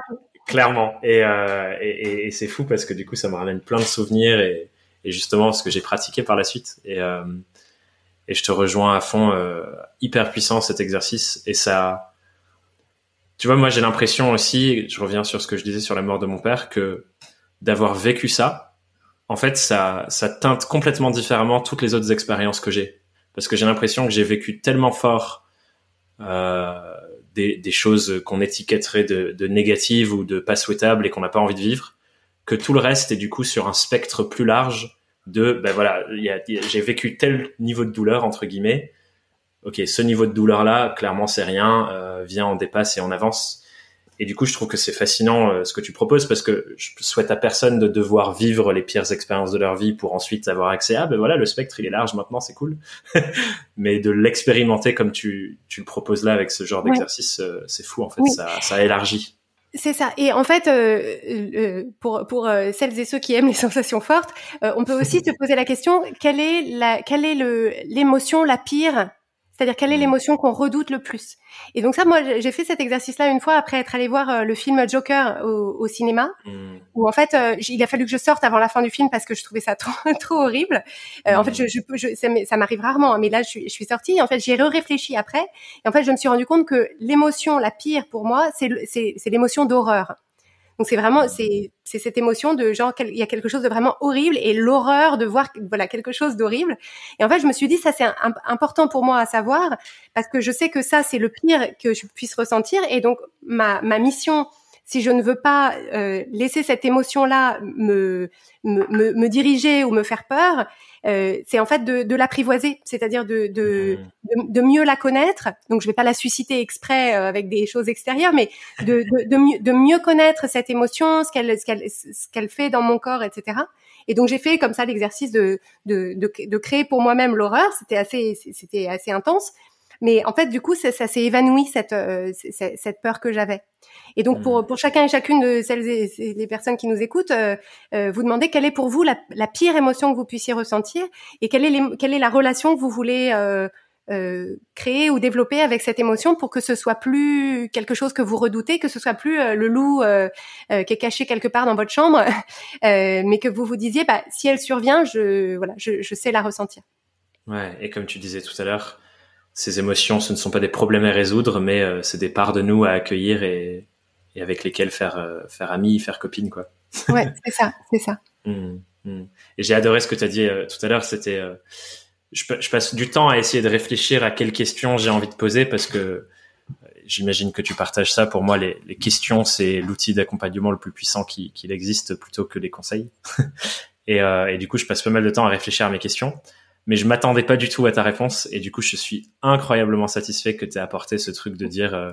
Clairement. Et, euh, et, et c'est fou parce que du coup, ça me ramène plein de souvenirs et, et justement ce que j'ai pratiqué par la suite. Et, euh, et je te rejoins à fond, euh, hyper puissant cet exercice. Et ça, tu vois, moi j'ai l'impression aussi, je reviens sur ce que je disais sur la mort de mon père, que d'avoir vécu ça, en fait, ça, ça teinte complètement différemment toutes les autres expériences que j'ai parce que j'ai l'impression que j'ai vécu tellement fort euh, des, des, choses qu'on étiquetterait de, de, négatives ou de pas souhaitables et qu'on n'a pas envie de vivre, que tout le reste est du coup sur un spectre plus large de, ben voilà, j'ai vécu tel niveau de douleur entre guillemets. Ok, ce niveau de douleur là, clairement c'est rien, euh, viens on dépasse et on avance. Et du coup, je trouve que c'est fascinant euh, ce que tu proposes parce que je souhaite à personne de devoir vivre les pires expériences de leur vie pour ensuite avoir accès à. Ben voilà, le spectre il est large maintenant, c'est cool. Mais de l'expérimenter comme tu, tu le proposes là avec ce genre d'exercice, euh, c'est fou en fait. Ça, ça élargit. C'est ça. Et en fait, euh, euh pour pour celles et ceux qui aiment les sensations fortes, on peut aussi se poser la question quelle est la quelle est le l'émotion la pire c'est-à-dire quelle est mmh. l'émotion qu'on redoute le plus. Et donc ça, moi, j'ai fait cet exercice-là une fois après être allé voir euh, le film Joker au, cinéma, mmh. où en fait, euh, il a fallu que je sorte avant la fin du film parce que je trouvais ça trop, trop horrible. Euh, en fait, mmh. je, je, je ça m'arrive rarement, hein, mais là, je suis, je suis sortie. en fait, j'ai réfléchi après. Et en fait, je me suis rendu compte que l'émotion la pire pour moi, c'est l'émotion d'horreur. Donc c'est vraiment c'est c'est cette émotion de genre il y a quelque chose de vraiment horrible et l'horreur de voir voilà quelque chose d'horrible. Et en fait je me suis dit ça c'est important pour moi à savoir parce que je sais que ça c'est le pire que je puisse ressentir et donc ma ma mission si je ne veux pas euh, laisser cette émotion-là me, me, me, diriger ou me faire peur, euh, c'est en fait de, de l'apprivoiser, c'est-à-dire de, de, de, mieux la connaître. Donc je vais pas la susciter exprès euh, avec des choses extérieures, mais de, de, mieux, de mieux connaître cette émotion, ce qu'elle ce qu'elle ce qu'elle fait dans mon corps, etc. Et donc j'ai fait comme ça l'exercice de, de, de, de créer pour moi-même l'horreur. C'était assez c'était assez intense. Mais en fait, du coup, ça, ça s'est évanoui cette, euh, cette peur que j'avais. Et donc, pour, mmh. pour chacun et chacune de celles et les personnes qui nous écoutent, euh, euh, vous demandez quelle est pour vous la, la, pire émotion que vous puissiez ressentir et quelle est, les, quelle est la relation que vous voulez euh, euh, créer ou développer avec cette émotion pour que ce soit plus quelque chose que vous redoutez, que ce soit plus le loup qui est caché quelque part dans votre chambre, mais que vous vous disiez, bah, si elle survient, je, voilà, je, je sais la ressentir. Ouais, et comme tu disais tout à l'heure, ces émotions, ce ne sont pas des problèmes à résoudre, mais euh, c'est des parts de nous à accueillir et, et avec lesquelles faire euh, faire ami, faire copine, quoi. ouais, c'est ça, c'est ça. Mmh, mmh. Et j'ai adoré ce que tu as dit euh, tout à l'heure. C'était, je, je, passe du temps à essayer de réfléchir à quelles questions j'ai envie de poser parce que j'imagine que tu partages ça. Pour moi, les, les questions, c'est l'outil d'accompagnement le plus puissant qu'il qui existe plutôt que les conseils. et, et du coup, je passe pas mal de temps à réfléchir à mes questions mais je m'attendais pas du tout à ta réponse et du coup je suis incroyablement satisfait que tu aies apporté ce truc de dire euh,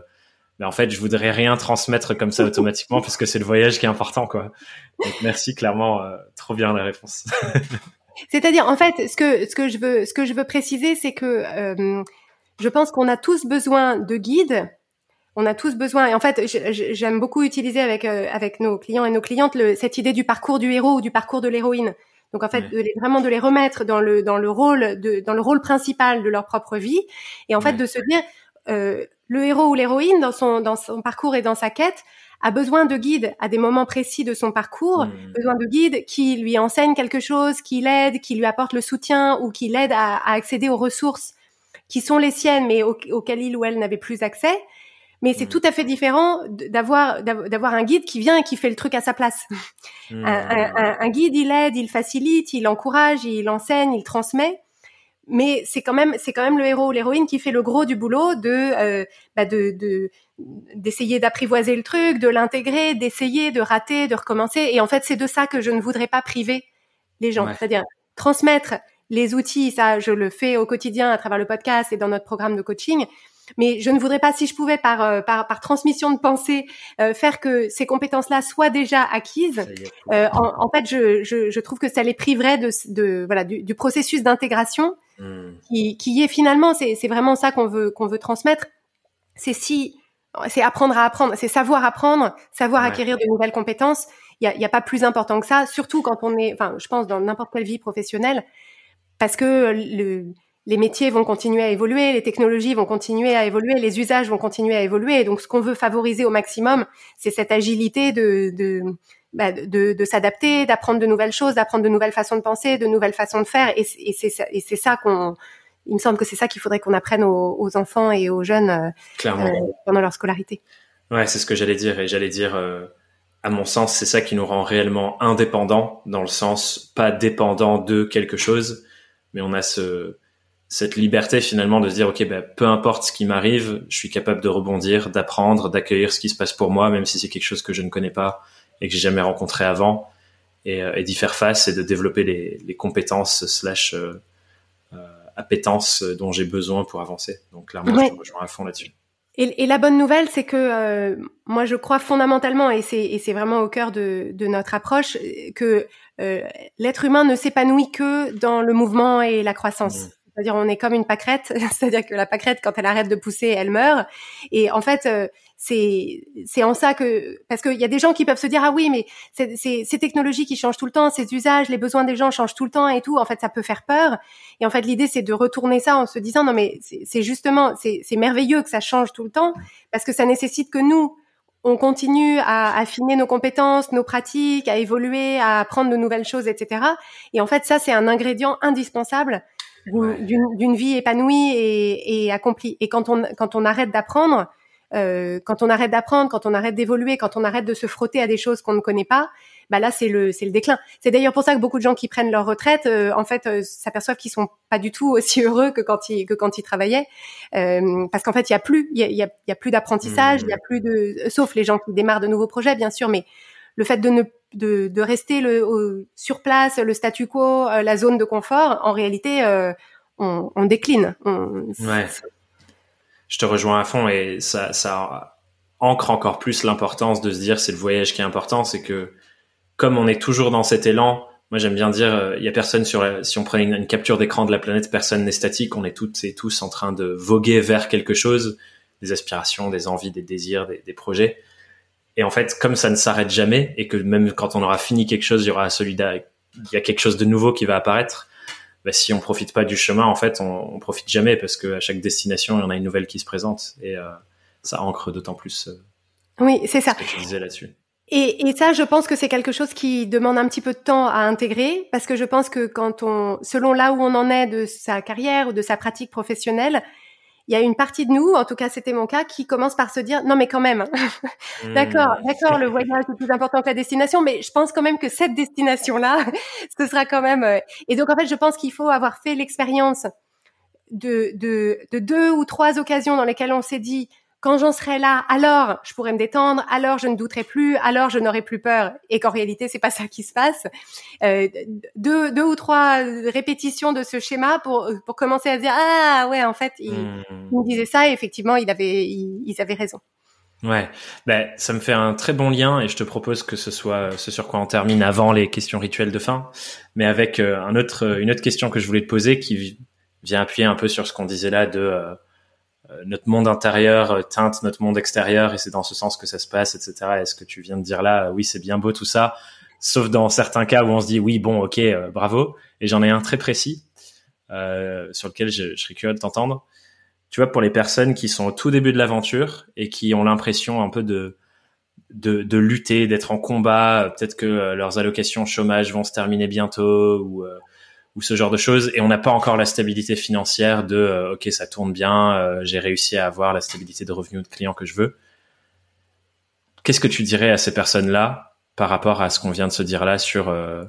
mais en fait je voudrais rien transmettre comme ça automatiquement parce que c'est le voyage qui est important quoi. Donc merci clairement euh, trop bien la réponse. C'est-à-dire en fait ce que ce que je veux ce que je veux préciser c'est que euh, je pense qu'on a tous besoin de guides. On a tous besoin, et en fait, j'aime beaucoup utiliser avec avec nos clients et nos clientes le, cette idée du parcours du héros ou du parcours de l'héroïne. Donc en fait, de les, vraiment de les remettre dans le dans le rôle de dans le rôle principal de leur propre vie, et en fait de se dire euh, le héros ou l'héroïne dans son dans son parcours et dans sa quête a besoin de guides à des moments précis de son parcours, mmh. besoin de guides qui lui enseignent quelque chose, qui l'aident, qui lui apportent le soutien ou qui l'aident à, à, accéder aux ressources qui sont les siennes mais auxquelles il ou elle n'avait plus accès. Mais c'est mmh. tout à fait différent d'avoir d'avoir un guide qui vient et qui fait le truc à sa place. Mmh. Un, guide, il aide, il facilite, il encourage, il enseigne, il transmet. Mais c'est quand même c'est quand même le héros ou l'héroïne qui fait le gros du boulot de euh, bah de d'essayer d'apprivoiser le truc, de l'intégrer, d'essayer de rater, de recommencer. Et en fait, c'est de ça que je ne voudrais pas priver les gens. C'est-à-dire transmettre les outils, ça je le fais au quotidien à travers le podcast et dans notre programme de coaching mais je ne voudrais pas, si je pouvais, par, euh, par, par transmission de pensée, euh, faire que ces compétences-là soient déjà acquises. Euh, en, en, fait, je, je, je, trouve que ça les priverait de, de voilà du, du processus d'intégration, hmm. qui, qui est finalement, c'est vraiment ça qu'on veut qu'on veut transmettre. C'est si c'est apprendre à apprendre, c'est savoir apprendre, savoir acquérir de nouvelles compétences. Il y a, y a, pas plus important que ça, surtout quand on est, enfin, je pense dans n'importe quelle vie professionnelle, parce que le, les métiers vont continuer à évoluer, les technologies vont continuer à évoluer, les usages vont continuer à évoluer. donc, ce qu'on veut favoriser au maximum, c'est cette agilité de, de bah, de, de s'adapter, d'apprendre de nouvelles choses, d'apprendre de nouvelles façons de penser, de nouvelles façons de faire. Et, et c'est ça qu'on, il me semble que c'est ça qu'il faudrait qu'on apprenne aux, aux, enfants et aux jeunes euh, euh, pendant leur scolarité. Ouais, c'est ce que j'allais dire. Et j'allais dire, euh, à mon sens, c'est ça qui nous rend réellement indépendants, dans le sens pas dépendant de quelque chose, mais on a ce, cette liberté finalement de se dire, ok, ben, peu importe ce qui m'arrive, je suis capable de rebondir, d'apprendre, d'accueillir ce qui se passe pour moi, même si c'est quelque chose que je ne connais pas et que j'ai jamais rencontré avant, et, euh, et d'y faire face et de développer les, les compétences slash euh, euh appétences dont j'ai besoin pour avancer. Donc clairement, je te rejoins à fond là-dessus. Et, et, la bonne nouvelle, c'est que euh, moi, je crois fondamentalement, et c'est vraiment au cœur de, de notre approche, que euh, l'être humain ne s'épanouit que dans le mouvement et la croissance. Mmh. C'est-à-dire, on est comme une pâquerette, c'est-à-dire que la pâquerette, quand elle arrête de pousser, elle meurt. Et en fait, euh, c'est c'est en ça que parce qu'il y a des gens qui peuvent se dire ah oui mais c'est ces technologies qui changent tout le temps, ces usages, les besoins des gens changent tout le temps et tout. En fait, ça peut faire peur. Et en fait, l'idée c'est de retourner ça en se disant non mais c'est justement c'est merveilleux que ça change tout le temps parce que ça nécessite que nous on continue à affiner nos compétences, nos pratiques, à évoluer, à apprendre de nouvelles choses, etc. Et en fait, ça c'est un ingrédient indispensable d'une vie épanouie et, et accomplie. Et quand on quand on arrête d'apprendre euh, quand on arrête d'apprendre, quand on arrête d'évoluer, quand on arrête de se frotter à des choses qu'on ne connaît pas, bah là c'est le c'est le déclin. C'est d'ailleurs pour ça que beaucoup de gens qui prennent leur retraite, euh, en fait, euh, s'aperçoivent qu'ils sont pas du tout aussi heureux que quand ils que quand ils travaillaient, euh, parce qu'en fait il y a plus il y a, y, a, y a, plus d'apprentissage, il y a mmh. plus de sauf les gens qui démarrent de nouveaux projets bien sûr, mais le fait de ne de, de rester le, sur place, le statu quo, la zone de confort, en réalité, on, on, décline. On, ouais je te rejoins à fond et ça, ça ancre encore plus l'importance de se dire c'est le voyage qui est important, c'est que comme on est toujours dans cet élan, moi j'aime bien dire euh, il y a personne sur la, si on prenait une, capture d'écran de la planète, personne n'est statique, on est toutes et tous en train de voguer vers quelque chose, des aspirations, des envies, des désirs, des, des projets. Et en fait, comme ça ne s'arrête jamais et que même quand on aura fini quelque chose, il y aura celui il y a quelque chose de nouveau qui va apparaître bah, si on profite pas du chemin, en fait, on, on profite jamais parce qu'à chaque destination, il y en a une nouvelle qui se présente et euh, ça ancre d'autant plus. Euh, oui, c'est ça. Ce que tu disais là-dessus. Et, et, ça, je pense que c'est quelque chose qui demande un petit peu de temps à intégrer parce que je pense que quand on, selon là où on en est de sa carrière ou de sa pratique professionnelle, il y a une partie de nous, en tout cas c'était mon cas, qui commence par se dire non mais quand même, hmm. d'accord, d'accord, le voyage est plus important que la destination, mais je pense quand même que cette destination-là, ce sera quand même. Euh, et donc en fait, je pense qu'il faut avoir fait l'expérience de, de, de deux ou trois occasions dans lesquelles on s'est dit quand j'en serai là, alors je pourrai me détendre, alors je ne douterai plus, alors je n'aurai plus peur, et qu'en réalité c'est pas ça qui se passe. Euh, deux, deux ou trois répétitions de ce schéma pour pour commencer à dire ah ouais en fait il, hmm. me disait ça et effectivement il avait ils avaient raison. Ouais, ben ça me fait un très bon lien et je te propose que ce soit ce sur quoi on termine avant les questions rituelles de fin, mais avec euh, un autre une autre question que je voulais te poser qui vient appuyer un peu sur ce qu'on disait là de euh, notre monde intérieur euh, teinte notre monde extérieur et c'est dans ce sens que ça se passe, etc. Est-ce que tu viens de dire là, oui, c'est bien beau tout ça, sauf dans certains cas où on se dit oui, bon, ok, euh, bravo. Et j'en ai un très précis euh, sur lequel je, je serais curieux de t'entendre. Tu vois, pour les personnes qui sont au tout début de l'aventure et qui ont l'impression un peu de de, de lutter, d'être en combat, peut-être que leurs allocations chômage vont se terminer bientôt ou ou ce genre de choses et on n'a pas encore la stabilité financière de euh, ok ça tourne bien euh, j'ai réussi à avoir la stabilité de revenus de clients que je veux. Qu'est-ce que tu dirais à ces personnes là par rapport à ce qu'on vient de se dire là sur euh,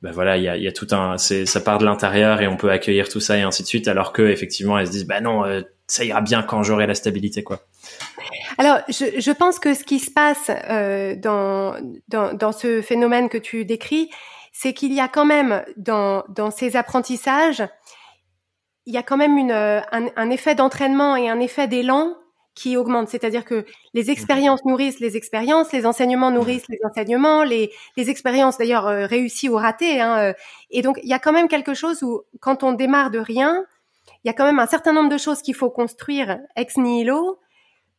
ben voilà il y a, y a, tout un ça part de l'intérieur et on peut accueillir tout ça et ainsi de suite alors que effectivement elles se disent bah non ça ira bien quand j'aurai la stabilité quoi. Alors, je, je, pense que ce qui se passe dans, dans, dans, ce phénomène que tu décris, c'est qu'il y a quand même dans, dans ces apprentissages, il y a quand même une, euh, un, effet d'entraînement et un effet d'élan qui augmente. C'est-à-dire que les expériences nourrissent les expériences, les enseignements nourrissent les enseignements, les, les expériences d'ailleurs euh, réussies ou ratées. Hein, euh. et donc, il y a quand même quelque chose où, quand on démarre de rien, il y a quand même un certain nombre de choses qu'il faut construire ex nihilo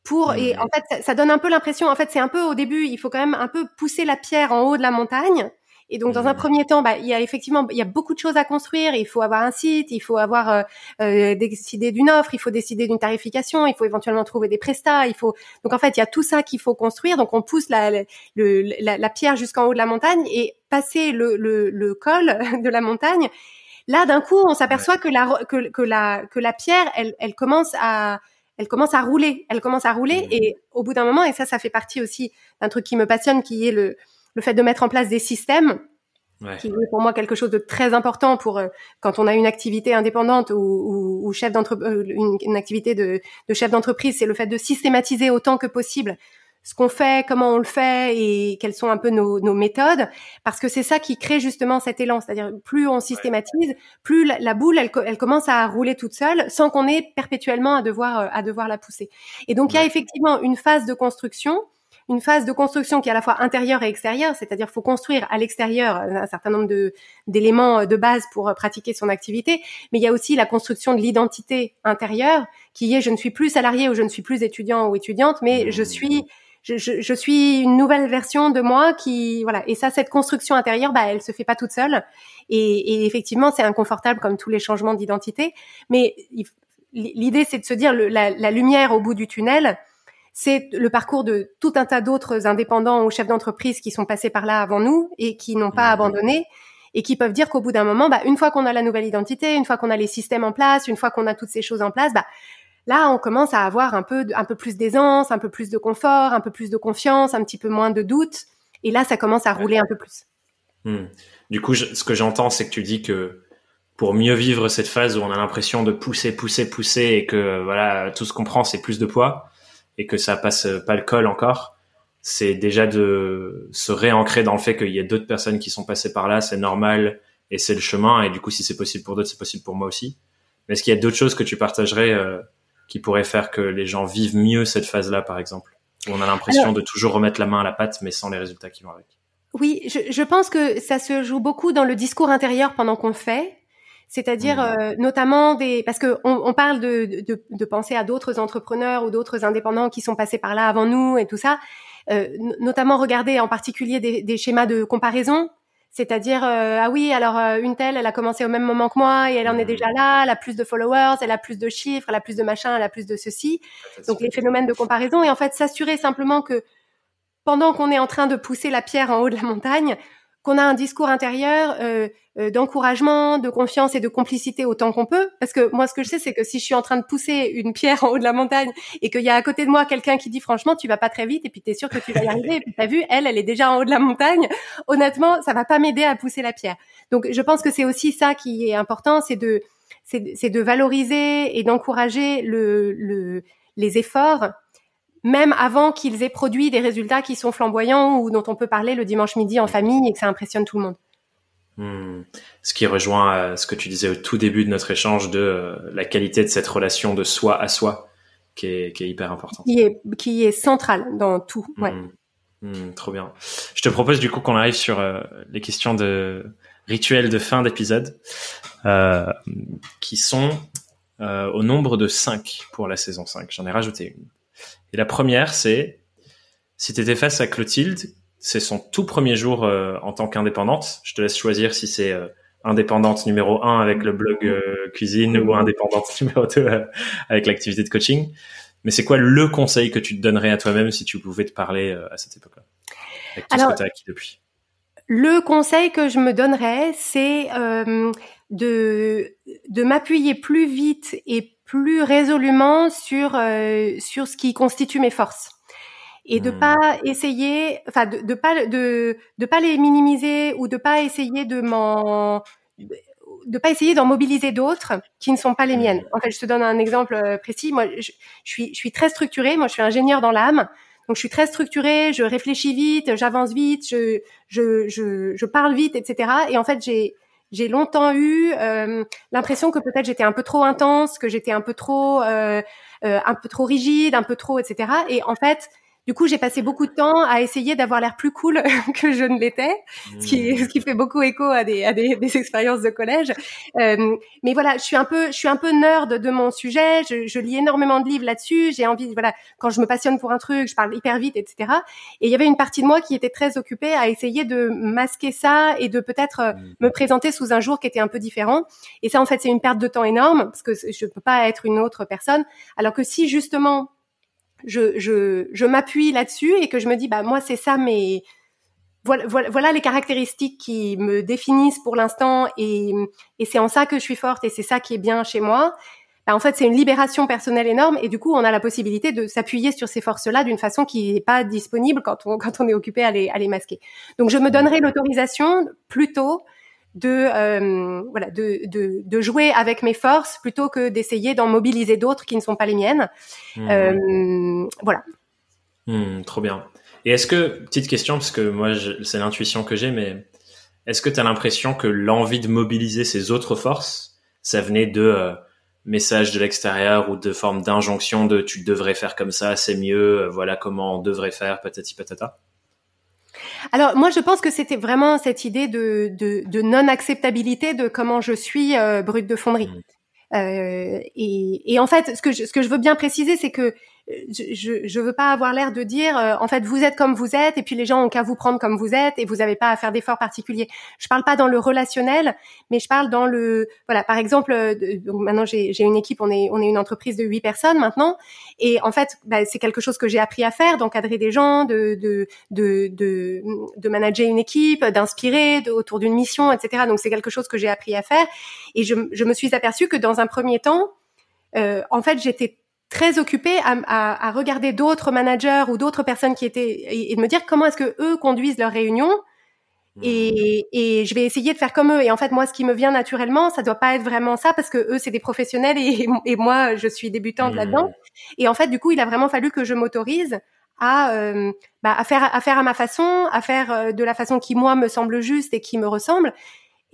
pour et en fait ça, donne un peu l'impression en fait c'est un peu au début il faut quand même un peu pousser la pierre en haut de la montagne et donc dans un mmh. premier temps bah il y a effectivement il y a beaucoup de choses à construire il faut avoir un site il faut avoir euh, euh, décider d'une offre il faut décider d'une tarification il faut éventuellement trouver des prestats il faut donc en fait il y a tout ça qu'il faut construire donc on pousse la le, la, la pierre jusqu'en haut de la montagne et passer le, le, le col de la montagne là d'un coup on s'aperçoit que la que, que la que la pierre elle elle commence à elle commence à rouler, elle commence à rouler mmh. et au bout d'un moment, et ça, ça fait partie aussi d'un truc qui me passionne, qui est le, le fait de mettre en place des systèmes, qui est pour moi quelque chose de très important pour euh, quand on a une activité indépendante ou, ou, ou chef d'entreprise, euh, une, une, activité de, de chef d'entreprise, c'est le fait de systématiser autant que possible ce qu'on fait, comment on le fait et quelles sont un peu nos, nos méthodes, parce que c'est ça qui crée justement cet élan. C'est-à-dire plus on systématise, plus la, boule elle, elle, commence à rouler toute seule, sans qu'on ait perpétuellement à devoir euh, à devoir la pousser. Et donc il y a effectivement une phase de construction une phase de construction qui est à la fois intérieure et extérieure, c'est-à-dire faut construire à l'extérieur un certain nombre de d'éléments de base pour euh, pratiquer son activité, mais il y a aussi la construction de l'identité intérieure qui est je ne suis plus salarié ou je ne suis plus étudiant ou étudiante, mais je mmh. suis je, je, je, suis une nouvelle version de moi qui voilà. Et ça cette construction intérieure bah elle se fait pas toute seule. Et, et effectivement c'est inconfortable comme tous les changements d'identité. Mais l'idée c'est de se dire le, la, la, lumière au bout du tunnel c'est le parcours de tout un tas d'autres indépendants ou chefs d'entreprise qui sont passés par là avant nous et qui n'ont pas mmh. abandonné et qui peuvent dire qu'au bout d'un moment, bah, une fois qu'on a la nouvelle identité, une fois qu'on a les systèmes en place, une fois qu'on a toutes ces choses en place, bah, Là, on commence à avoir un peu, un peu plus d'aisance, un peu plus de confort, un peu plus de confiance, un petit peu moins de doute. Et là, ça commence à rouler un peu plus. Hmm. Du coup, ce que j'entends, c'est que tu dis que pour mieux vivre cette phase où on a l'impression de pousser, pousser, pousser et que voilà, tout ce qu'on prend, c'est plus de poids et que ça passe pas le col encore, c'est déjà de se réancrer dans le fait qu'il y a d'autres personnes qui sont passées par là, c'est normal et c'est le chemin. Et du coup, si c'est possible pour d'autres, c'est possible pour moi aussi. Mais est-ce qu'il y a d'autres choses que tu partagerais euh, qui pourrait faire que les gens vivent mieux cette phase-là, par exemple? Où on a l'impression de toujours remettre la main à la pâte, mais sans les résultats qui vont avec? Oui, je, je pense que ça se joue beaucoup dans le discours intérieur pendant qu'on le fait. C'est-à-dire mmh. euh, notamment des parce que on, on parle de, de, de, penser à d'autres entrepreneurs ou d'autres indépendants qui sont passés par là avant nous et tout ça. Euh, notamment regarder en particulier des, des, schémas de comparaison c'est-à-dire, euh, ah oui, alors euh, une telle, elle a commencé au même moment que moi et elle en est déjà là, elle a plus de followers, elle a plus de chiffres, elle a plus de machin, elle a plus de ceci. Donc les phénomènes de comparaison et en fait s'assurer simplement que pendant qu'on est en train de pousser la pierre en haut de la montagne, qu'on a un discours intérieur euh, euh, d'encouragement, de confiance et de complicité autant qu'on peut. Parce que moi, ce que je sais, c'est que si je suis en train de pousser une pierre en haut de la montagne et qu'il y a à côté de moi quelqu'un qui dit franchement, tu vas pas très vite et puis tu es sûr que tu vas y arriver et puis t'as vu, elle, elle est déjà en haut de la montagne. Honnêtement, ça va pas m'aider à pousser la pierre. Donc, je pense que c'est aussi ça qui est important, c'est de c'est de valoriser et d'encourager le, le, les efforts même avant qu'ils aient produit des résultats qui sont flamboyants ou dont on peut parler le dimanche midi en famille et que ça impressionne tout le monde. Hmm. Ce qui rejoint euh, ce que tu disais au tout début de notre échange de euh, la qualité de cette relation de soi à soi qui est, qui est hyper importante. Qui est, qui est centrale dans tout. Ouais. Hmm. Hmm, trop bien. Je te propose du coup qu'on arrive sur euh, les questions de rituels de fin d'épisode qui sont au nombre de 5 pour la saison 5. J'en ai rajouté une. Et la première, c'est si tu étais face à Clotilde, c'est son tout premier jour euh, en tant qu'indépendante. Je te laisse choisir si c'est euh, indépendante numéro 1 avec le blog euh, cuisine ou indépendante numéro 2 avec l'activité de coaching. Mais c'est quoi le conseil que tu te donnerais à toi-même si tu pouvais te parler à cette époque-là? Avec tout ce que tu as acquis depuis. Le conseil que je me donnerais, c'est de, de m'appuyer plus vite et plus résolument sur euh, sur ce qui constitue mes forces et de hmm. pas essayer enfin de, de pas de de pas les minimiser ou de pas essayer de m'en de pas essayer d'en mobiliser d'autres qui ne sont pas les miennes. En fait, je te donne un exemple euh, précis. Moi, je, je suis je suis très structurée. Moi, je suis ingénieur dans l'âme. Donc, je suis très structurée. Je réfléchis vite, j'avance vite, je, je je je parle vite, etc. Et en fait, j'ai j'ai longtemps eu euh, l'impression que peut-être j'étais un peu trop intense, que j'étais un peu trop, euh, euh, un peu trop rigide, un peu trop, etc. Et en fait, Du coup, j'ai passé beaucoup de temps à essayer d'avoir l'air plus cool que je ne l'étais, ce qui, ce qui fait beaucoup écho à des, à des, des expériences de collège. Euh, mais voilà, je suis un peu, je suis un peu nerd de mon sujet. Je, je lis énormément de livres là-dessus. J'ai envie, voilà, quand je me passionne pour un truc, je parle hyper vite, etc. Et il y avait une partie de moi qui était très occupée à essayer de masquer ça et de peut-être euh, mmh. me présenter sous un jour qui était un peu différent. Et ça, en fait, c'est une perte de temps énorme parce que je peux pas être une autre personne. Alors que si justement je, je, je m'appuie là-dessus et que je me dis, bah moi c'est ça, mais voilà, voilà, voilà, les caractéristiques qui me définissent pour l'instant et, et c'est en ça que je suis forte et c'est ça qui est bien chez moi. Bah, en fait, c'est une libération personnelle énorme et du coup, on a la possibilité de s'appuyer sur ces forces-là d'une façon qui n'est pas disponible quand on, quand on est occupé à les, à les masquer. Donc, je me donnerai l'autorisation plutôt de euh, voilà de, de, de, jouer avec mes forces plutôt que d'essayer d'en mobiliser d'autres qui ne sont pas les miennes. Mmh. Euh, voilà. Mmh, trop bien. Et est-ce que petite question parce que moi c'est l'intuition que j'ai, mais est-ce que tu as l'impression que l'envie de mobiliser ces autres forces, ça venait de euh, messages de l'extérieur ou de forme d'injonction de tu devrais faire comme ça, c'est mieux, voilà comment on devrait faire, patati patata? Alors moi je pense que c'était vraiment cette idée de, de, de non-acceptabilité de comment je suis euh, brute de fonderie. Euh, et, et, en fait, ce que je, ce que je veux bien préciser, c'est que je, je veux pas avoir l'air de dire euh, en fait vous êtes comme vous êtes et puis les gens ont qu'à vous prendre comme vous êtes et vous n'avez pas à faire d'efforts particuliers. Je parle pas dans le relationnel, mais je parle dans le voilà par exemple euh, donc maintenant j'ai une équipe on est on est une entreprise de huit personnes maintenant et en fait bah, c'est quelque chose que j'ai appris à faire d'encadrer des gens, de de de de, de manager une équipe, d'inspirer autour d'une mission etc. Donc c'est quelque chose que j'ai appris à faire et je je me suis aperçue que dans un premier temps euh, en fait j'étais très occupée à, à, à regarder d'autres managers ou d'autres personnes qui étaient et, de me dire comment est-ce que eux conduisent leurs réunions et, mmh. et, je vais essayer de faire comme eux. Et en fait, moi, ce qui me vient naturellement, ça doit pas être vraiment ça parce que eux, c'est des professionnels et, et, moi, je suis débutante là-dedans. Mmh. Et en fait, du coup, il a vraiment fallu que je m'autorise à, euh, bah, à faire à faire à ma façon, à faire euh, de la façon qui moi me semble juste et qui me ressemble.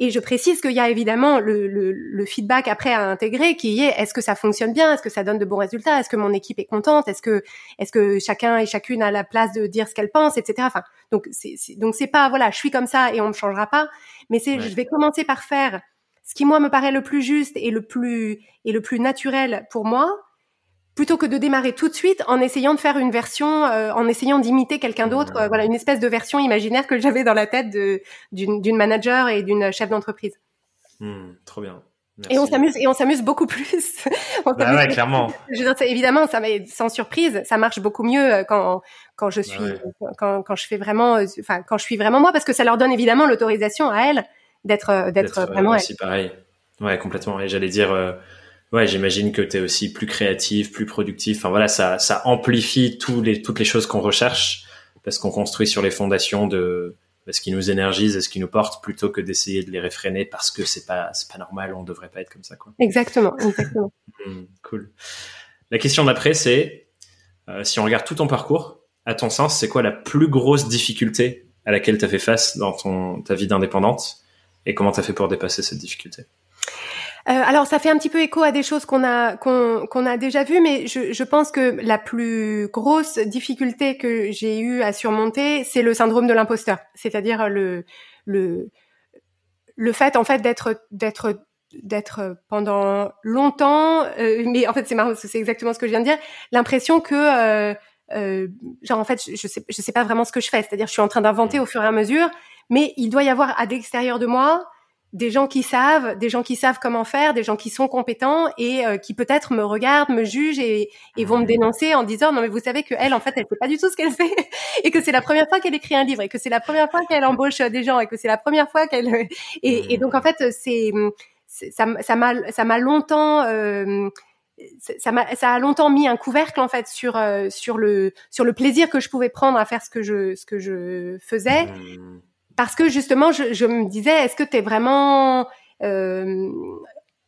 Et je précise qu'il y a évidemment le, le, le, feedback après à intégrer, qui est est-ce que ça fonctionne bien, est-ce que ça donne de bons résultats, est-ce que mon équipe est contente, est-ce que est-ce que chacun et chacune a la place de dire ce qu'elle pense, etc. Enfin, donc c'est donc c'est pas voilà, je suis comme ça et on me changera pas, mais c'est je vais commencer par faire ce qui moi me paraît le plus juste et le plus et le plus naturel pour moi plutôt que de démarrer tout de suite en essayant de faire une version, euh, en essayant d'imiter quelqu'un d'autre, euh, voilà, une espèce de version imaginaire que j'avais dans la tête d'une manager et d'une chef d'entreprise. Hmm, trop bien. Et on s'amuse et on s'amuse beaucoup plus. on bah ouais, clairement. Je veux dire, évidemment, ça sans surprise, ça marche beaucoup mieux euh, quand quand je bah suis quand quand je fais vraiment, enfin quand je suis vraiment moi, parce que ça leur donne évidemment l'autorisation à elles d'être d'être vraiment aussi pareil. Ouais, complètement. Et j'allais dire Ouais, j'imagine que tu es aussi plus créatif, plus productif. Enfin voilà, ça, ça amplifie tous les, toutes les choses qu'on recherche parce qu'on construit sur les fondations de ce qui nous énergise et ce qui nous porte plutôt que d'essayer de les réfréner parce que c'est pas c'est pas normal, on devrait pas être comme ça quoi. Exactement, exactement. Hmm, cool. La question d'après c'est euh, si on regarde tout ton parcours, à ton sens, c'est quoi la plus grosse difficulté à laquelle tu as fait face dans ton ta vie d'indépendante et comment tu as fait pour dépasser cette difficulté? Euh, alors, ça fait un petit peu écho à des choses qu'on a qu'on a déjà vues, mais je, je, pense que la plus grosse difficulté que j'ai eu à surmonter, c'est le syndrome de l'imposteur, c'est-à-dire le le le fait en fait d'être d'être d'être pendant longtemps, euh, mais en fait c'est marrant, c'est exactement ce que je viens de dire, l'impression que euh, euh, genre en fait je, sais je sais pas vraiment ce que je fais, c'est-à-dire je suis en train d'inventer mmh. au fur et à mesure, mais il doit y avoir à l'extérieur de moi des gens qui savent, des gens qui savent comment faire, des gens qui sont compétents et euh, qui peut-être me regardent, me jugent et, et, vont me dénoncer en disant non mais vous savez que elle en fait elle fait pas du tout ce qu'elle fait et que c'est la première fois qu'elle écrit un livre et que c'est la première fois qu'elle embauche des gens et que c'est la première fois qu'elle et, et, donc en fait c'est ça ça m'a ça m'a longtemps euh, ça, m'a, ça a longtemps mis un couvercle en fait sur euh, sur le sur le plaisir que je pouvais prendre à faire ce que je ce que je faisais. Mmh parce que justement, je, me disais, est-ce que tu es vraiment... Euh,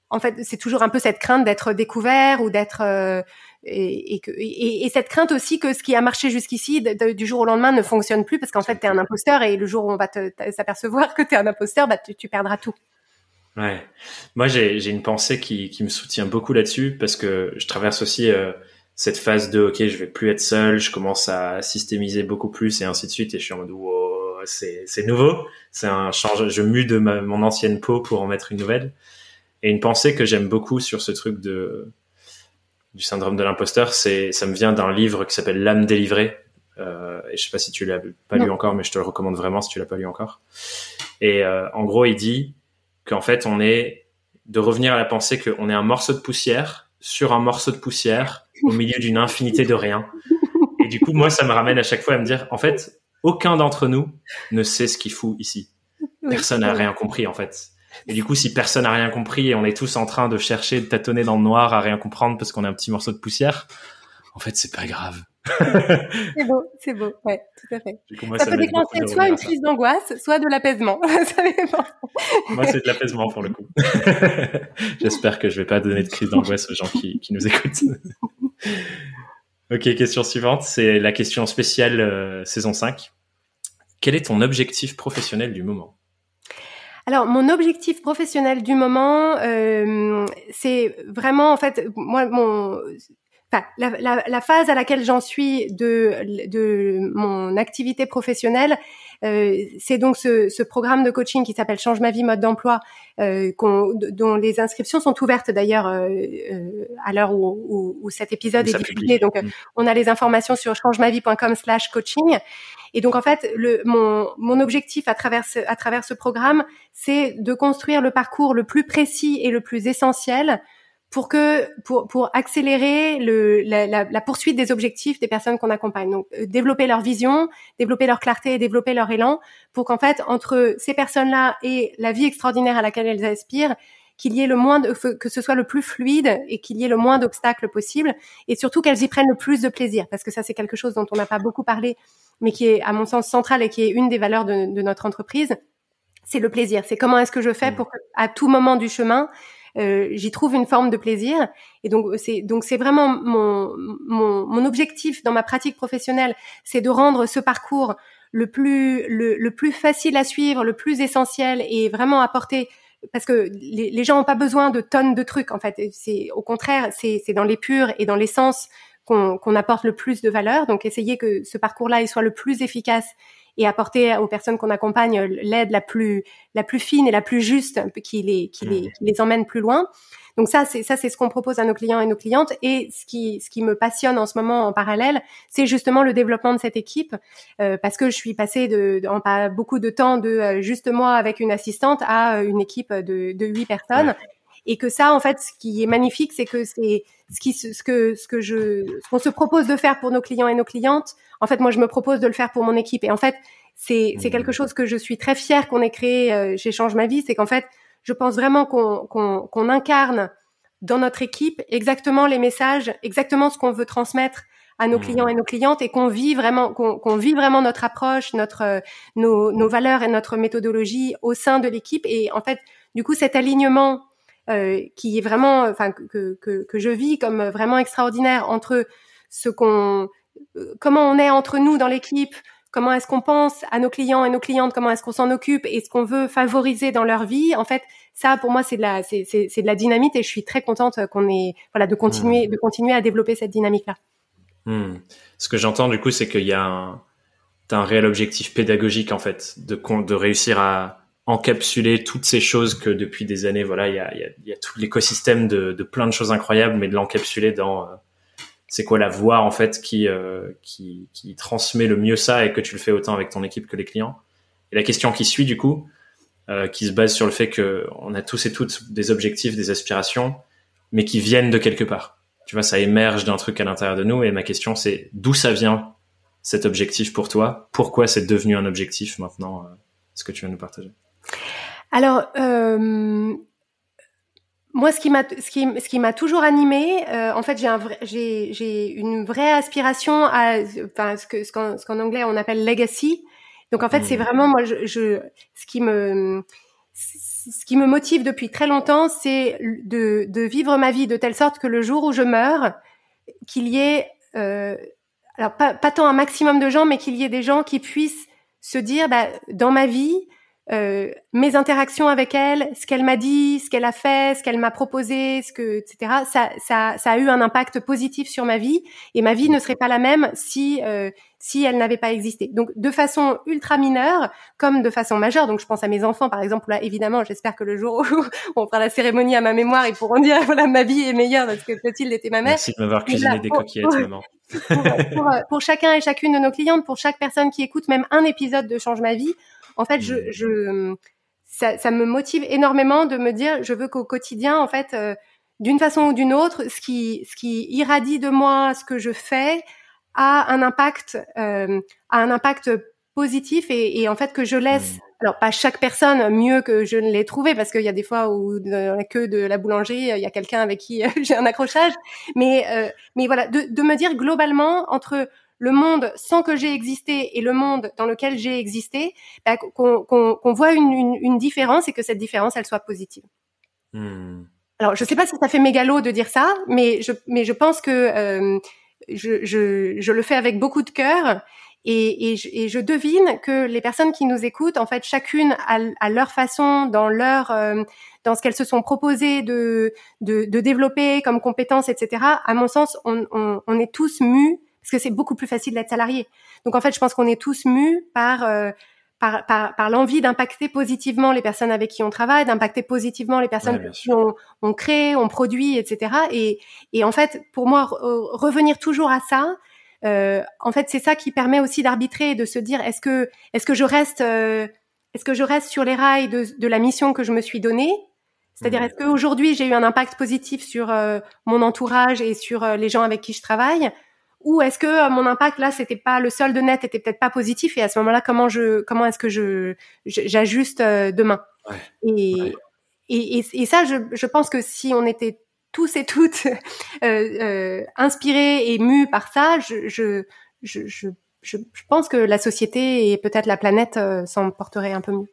en fait, c'est toujours un peu cette crainte d'être découvert ou d'être... Euh, et, et, et, et, cette crainte aussi que ce qui a marché jusqu'ici, du jour au lendemain, ne fonctionne plus parce qu'en fait, tu es un imposteur et le jour où on va s'apercevoir que tu es un imposteur, bah, tu, perdras tout. Ouais. Moi, j'ai une pensée qui, qui, me soutient beaucoup là-dessus parce que je traverse aussi... Euh, cette phase de ok, je vais plus être seul, je commence à systémiser beaucoup plus et ainsi de suite. Et je suis en mode wow, c'est nouveau, c'est un change. Je mue de ma, mon ancienne peau pour en mettre une nouvelle. Et une pensée que j'aime beaucoup sur ce truc de du syndrome de l'imposteur, c'est ça me vient d'un livre qui s'appelle L'âme délivrée. Euh, et je sais pas si tu l'as pas lu encore, mais je te le recommande vraiment si tu l'as pas lu encore. Et euh, en gros, il dit qu'en fait, on est de revenir à la pensée qu'on est un morceau de poussière sur un morceau de poussière au milieu d'une infinité de rien. Et du coup, moi, ça me ramène à chaque fois à me dire, en fait, aucun d'entre nous ne sait ce qu'il fout ici. Personne n'a rien compris, en fait. Et du coup, si personne n'a rien compris et on est tous en train de chercher, de tâtonner dans le noir à rien comprendre parce qu'on est un petit morceau de poussière, en fait, c'est pas grave. c'est beau, c'est beau, ouais, tout à fait. ça, peut déclencher soit une crise d'angoisse, soit de l'apaisement. moi, c'est de l'apaisement pour le coup. J'espère que je vais pas donner de crise d'angoisse aux gens qui, qui nous écoutent. Ok, question suivante, c'est la question spéciale euh, saison 5. Quel est ton objectif professionnel du moment? Alors, mon objectif professionnel du moment, euh, c'est vraiment, en fait, moi, mon, la, la, phase à laquelle j'en suis de, de mon activité professionnelle, c'est donc ce, ce, programme de coaching qui s'appelle Change ma vie mode d'emploi, euh, dont les inscriptions sont ouvertes d'ailleurs euh, euh à l'heure où, où, où, cet épisode est diffusé. Donc, mm. on a les informations sur changemavie.com/coaching. Et donc en fait, le, mon, mon objectif à travers ce, à travers ce programme, c'est de construire le parcours le plus précis et le plus essentiel pour que pour pour accélérer le la, la, la poursuite des objectifs des personnes qu'on accompagne. Donc euh, développer leur vision, développer leur clarté et développer leur élan pour qu'en fait entre ces personnes-là et la vie extraordinaire à laquelle elles aspirent, qu'il y ait le moins de, que ce soit le plus fluide et qu'il y ait le moins d'obstacles possible et surtout qu'elles y prennent le plus de plaisir parce que ça c'est quelque chose dont on n'a pas beaucoup parlé mais qui est à mon sens central et qui est une des valeurs de, de notre entreprise c'est le plaisir c'est comment est-ce que je fais mmh. pour qu'à tout moment du chemin euh, j'y trouve une forme de plaisir. Et donc c'est donc c'est vraiment mon, mon, mon objectif dans ma pratique professionnelle, c'est de rendre ce parcours le plus le, le, plus facile à suivre, le plus essentiel et vraiment apporter parce que les, les gens n'ont pas besoin de tonnes de trucs en fait. C'est au contraire, c'est dans l'épure et dans l'essence qu'on qu'on apporte le plus de valeur. Donc essayer que ce parcours-là il soit le plus efficace et apporter aux personnes qu'on accompagne l'aide la plus la plus fine et la plus juste qui les qui les, qui les emmène plus loin. Donc ça c'est ça c'est ce qu'on propose à nos clients et nos clientes. Et ce qui ce qui me passionne en ce moment en parallèle, c'est justement le développement de cette équipe euh, parce que je suis passée de, en pas beaucoup de temps de euh, juste moi avec une assistante à euh, une équipe de de huit personnes. Et que ça en fait ce qui est magnifique c'est que c'est ce qui ce que ce que je ce qu'on se propose de faire pour nos clients et nos clientes en fait moi je me propose de le faire pour mon équipe. Et en fait c'est c'est quelque chose que je suis très fière qu'on ait créé euh, chez Change ma vie. C'est qu'en fait je pense vraiment qu'on qu'on qu'on incarne dans notre équipe exactement les messages exactement ce qu'on veut transmettre à nos clients et nos clientes et qu'on vit vraiment qu'on qu'on vit vraiment notre approche notre euh, nos nos valeurs et notre méthodologie au sein de l'équipe. Et en fait du coup cet alignement euh, qui est vraiment, enfin que, que, que je vis comme vraiment extraordinaire entre ce qu'on, euh, comment on est entre nous dans l'équipe, comment est-ce qu'on pense à nos clients et nos clientes, comment est-ce qu'on s'en occupe et ce qu'on veut favoriser dans leur vie. En fait, ça pour moi c'est de la c'est c'est de la dynamite et je suis très contente qu'on ait voilà de continuer mmh. de continuer à développer cette dynamique là. Mmh. Ce que j'entends du coup c'est qu'il y a un as un réel objectif pédagogique en fait de de réussir à encapsuler toutes ces choses que depuis des années, voilà, il y a, y, a, y a, tout l'écosystème de, de, plein de choses incroyables, mais de l'encapsuler dans euh, c'est quoi la voix en fait qui, euh, qui, qui transmet le mieux ça et que tu le fais autant avec ton équipe que les clients. Et la question qui suit du coup, euh, qui se base sur le fait que on a tous et toutes des objectifs, des aspirations, mais qui viennent de quelque part. Tu vois, ça émerge d'un truc à l'intérieur de nous. Et ma question c'est d'où ça vient cet objectif pour toi? Pourquoi c'est devenu un objectif maintenant? Ce que tu viens nous partager. Alors, euh, moi, ce qui m'a, ce qui, ce qui m'a toujours animé, euh, en fait, j'ai un vrai, j'ai, j'ai une vraie aspiration à, enfin, ce que, ce qu'en, anglais on appelle legacy. Donc, en fait, c'est mmh. vraiment moi, je, je, ce qui me, ce qui me motive depuis très longtemps, c'est de, de vivre ma vie de telle sorte que le jour où je meurs, qu'il y ait, euh, alors pas, pas tant un maximum de gens, mais qu'il y ait des gens qui puissent se dire, bah, dans ma vie, euh, mes interactions avec elle, ce qu'elle m'a dit, ce qu'elle a fait, ce qu'elle m'a proposé, ce que, etc. Ça, ça, ça a eu un impact positif sur ma vie et ma vie ne serait pas la même si euh, si elle n'avait pas existé. Donc de façon ultra mineure comme de façon majeure. Donc je pense à mes enfants par exemple. Là évidemment, j'espère que le jour où on fera la cérémonie à ma mémoire, ils pourront dire voilà ma vie est meilleure parce que Clotilde était ma mère. Merci de m'avoir cuisiné des coquillettes, maman. Pour, pour, chacun et chacune de nos clientes, pour chaque personne qui écoute même un épisode de Change ma vie, en fait, je, mmh. je ça, ça, me motive énormément de me dire, je veux qu'au quotidien, en fait, euh, d'une façon ou d'une autre, ce qui, ce qui irradie de moi, ce que je fais, a un impact, euh, a un impact positif et, et, en fait que je laisse. Mmh. Alors pas chaque personne mieux que je ne l'ai trouvé parce qu'il y a des fois où dans la queue de la boulangerie il y a quelqu'un avec qui j'ai un accrochage, mais euh, mais voilà de, de me dire globalement entre le monde sans que j'ai existé et le monde dans lequel j'ai existé, bah, qu'on voit une, une, différence et que cette différence, elle soit positive. Hmm. Alors, je sais pas si ça fait mégalo de dire ça, mais je, mais je pense que euh, je, je, je, le fais avec beaucoup de cœur et, et, je, et, je, devine que les personnes qui nous écoutent, en fait, chacune à, leur façon, dans leur, euh, dans ce qu'elles se sont proposées de, de, de, développer comme compétences, etc. À mon sens, on, on, on est tous mus parce que c'est beaucoup plus facile d'être salarié. Donc en fait, je pense qu'on est tous mus par euh, par, par, par l'envie d'impacter positivement les personnes avec qui on travaille, d'impacter positivement les personnes qui on, on, crée, on produit, etc. Et, et en fait, pour moi, revenir toujours à ça, euh, en fait, c'est ça qui permet aussi d'arbitrer et de se dire est-ce que est-ce que je reste euh, est-ce que je reste sur les rails de, de la mission que je me suis donnée? C'est-à-dire, mmh. est-ce qu'aujourd'hui j'ai eu un impact positif sur euh, mon entourage et sur les gens avec qui je travaille, ou est-ce que euh, mon impact là c'était pas le solde net était peut-être pas positif et à ce moment-là comment je comment est-ce que je j'ajuste euh, demain et, et, et ça je, je pense que si on était tous et toutes euh, euh, inspirés et mus par ça je je, je je, je pense que la société et peut-être la planète s'en porteraient un peu mieux.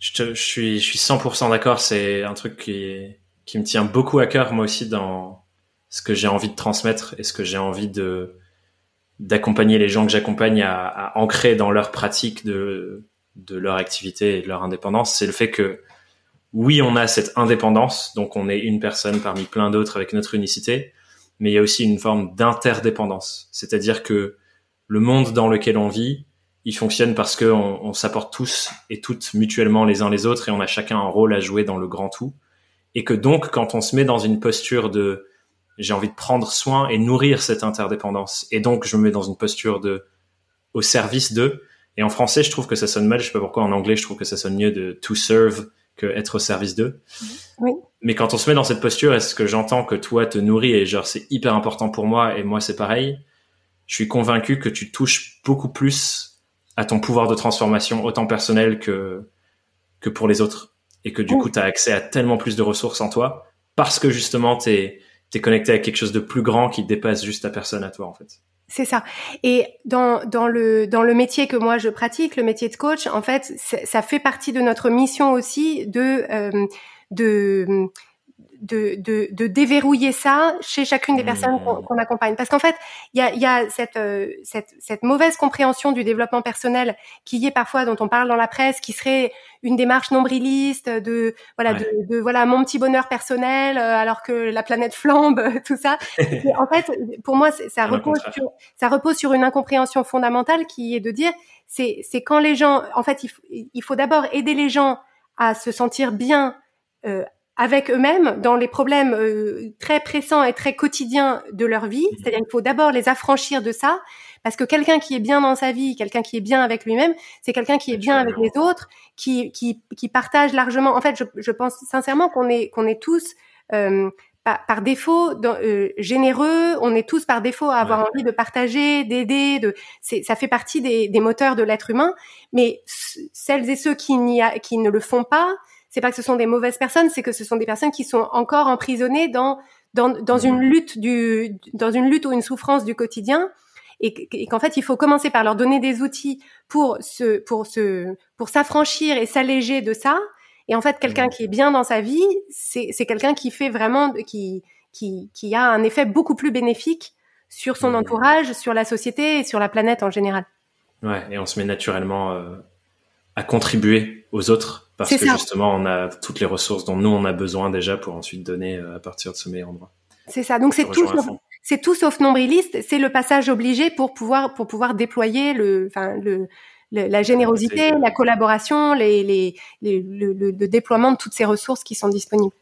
Je, te, je suis je suis 100% d'accord. C'est un truc qui qui me tient beaucoup à cœur moi aussi dans ce que j'ai envie de transmettre et ce que j'ai envie de d'accompagner les gens que j'accompagne à, à, ancrer dans leur pratique de de leur activité et de leur indépendance, c'est le fait que oui, on a cette indépendance, donc on est une personne parmi plein d'autres avec notre unicité, mais il y a aussi une forme d'interdépendance, c'est-à-dire que le monde dans lequel on vit, il fonctionne parce que on, s'apporte tous et toutes mutuellement les uns les autres et on a chacun un rôle à jouer dans le grand tout, et que donc quand on se met dans une posture de j'ai envie de prendre soin et nourrir cette interdépendance. Et donc, je me mets dans une posture de au service de. Et en français, je trouve que ça sonne mal. Je sais pas pourquoi. En anglais, je trouve que ça sonne mieux de to serve que être au service d'eux. Oui. Mais quand on se met dans cette posture, est-ce que j'entends que toi te nourris et genre c'est hyper important pour moi et moi c'est pareil? Je suis convaincu que tu touches beaucoup plus à ton pouvoir de transformation, autant personnel que que pour les autres, et que du coup tu as accès à tellement plus de ressources en toi parce que justement t'es t'es connecté à quelque chose de plus grand qui dépasse juste ta personne à toi en fait. C'est ça. Et dans, dans, le, dans le métier que moi je pratique, le métier de coach, en fait, ça fait partie de notre mission aussi de, euh, de de, de, de, déverrouiller ça chez chacune des personnes mmh. qu'on accompagne. Parce qu'en fait, il y a, y a cette, euh, cette, cette, mauvaise compréhension du développement personnel qui est parfois, dont on parle dans la presse, qui serait une démarche nombriliste de voilà de, de, voilà mon petit bonheur personnel euh, alors que la planète flambe tout ça en fait pour moi ça repose sur, ça repose sur une incompréhension fondamentale qui est de dire c'est c'est quand les gens en fait il, il faut d'abord aider les gens à se sentir bien euh, avec eux-mêmes dans les problèmes euh, très pressants et très quotidiens de leur vie. Mhm. C'est-à-dire qu'il faut d'abord les affranchir de ça, parce que quelqu'un qui est bien dans sa vie, quelqu'un qui est bien avec lui-même, c'est quelqu'un qui est bien avec les autres, qui, qui, qui partage largement. En fait, je, je pense sincèrement qu'on est, qu'on est tous... Euh, par, défaut euh, généreux, on est tous par défaut à avoir envie de partager, d'aider, de ça fait partie des, des moteurs de l'être humain. Mais celles et ceux qui, a, qui ne le font pas, c'est pas que ce sont des mauvaises personnes, c'est que ce sont des personnes qui sont encore emprisonnées dans dans, dans une mmh. lutte du dans une lutte ou une souffrance du quotidien et, qu'en fait il faut commencer par leur donner des outils pour se pour se pour s'affranchir et s'alléger de ça et en fait quelqu'un mmh. qui est bien dans sa vie c'est c'est quelqu'un qui fait vraiment qui qui qui a un effet beaucoup plus bénéfique sur son mmh. entourage, sur la société et sur la planète en général. Ouais, et on se met naturellement euh, à contribuer aux autres parce que justement on a toutes les ressources dont nous on a besoin déjà pour ensuite donner à partir de ce meilleur endroit. C'est ça. Donc c'est tout c'est tout sauf nombriliste, c'est le passage obligé pour pouvoir pour pouvoir déployer le enfin le, la générosité, la collaboration, les, les, le, déploiement de toutes ces ressources qui sont disponibles.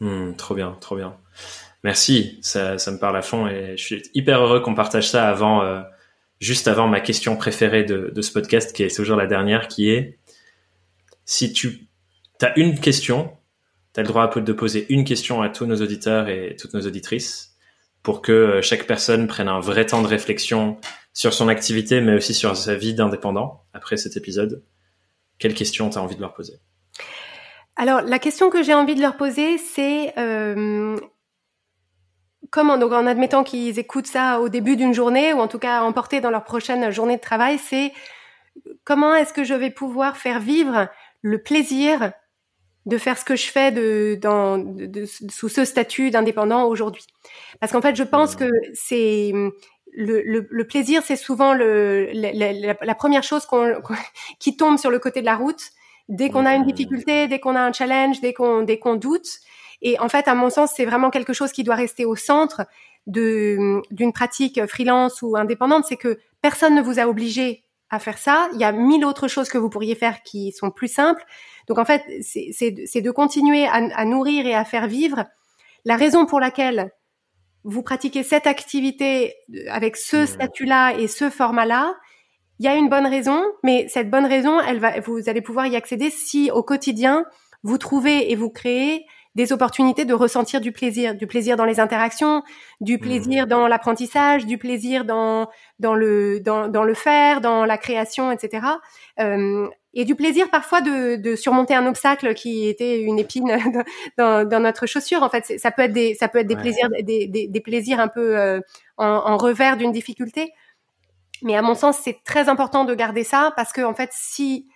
Hmm, trop bien, trop bien. Merci, ça, ça me parle à fond et je suis hyper heureux qu'on partage ça avant, euh, juste avant ma question préférée de, de ce podcast, qui est toujours la dernière, qui est si tu as une question, tu as le droit de poser une question à tous nos auditeurs et toutes nos auditrices pour que euh, chaque personne prenne un vrai temps de réflexion sur son activité, mais aussi sur sa vie d'indépendant après cet épisode. Quelle question tu as envie de leur poser? Alors, la question que j'ai envie de leur poser, c'est euh, comment, donc en admettant qu'ils écoutent ça au début d'une journée, ou en tout cas emporter dans leur prochaine journée de travail, c'est comment est-ce que je vais pouvoir faire vivre le plaisir de faire ce que je fais de, dans, de, sous ce statut d'indépendant aujourd'hui. Parce qu'en fait, je pense mmh. que c'est le, le, le, plaisir, c'est souvent le, la, la, première chose qu'on, qui tombe sur le côté de la route dès qu'on a une mmh. difficulté, dès qu'on a un challenge, dès qu'on dès qu'on doute. Et en fait, à mon sens, c'est vraiment quelque chose qui doit rester au centre de d'une pratique freelance ou indépendante. C'est que personne ne vous a obligé à faire ça. Il y a mille autres choses que vous pourriez faire qui sont plus simples. Donc en fait, c'est de continuer à, nourrir et à faire vivre la raison pour laquelle vous pratiquez cette activité avec ce mmh. statut-là et ce format-là. Il y a une bonne raison, mais cette bonne raison, elle va, vous allez pouvoir y accéder si au quotidien vous trouvez et vous créez des opportunités de ressentir du plaisir, du plaisir dans les interactions, du plaisir mmh. dans l'apprentissage, du plaisir dans dans le dans, dans le faire, dans la création, etc. Euh, et du plaisir parfois de, de surmonter un obstacle qui était une épine dans, dans notre chaussure. En fait, ça peut être des ça peut être des plaisirs des, des, des, plaisirs un peu euh, en, en revers d'une difficulté. Mais à mon sens, c'est très important de garder ça parce que en fait, si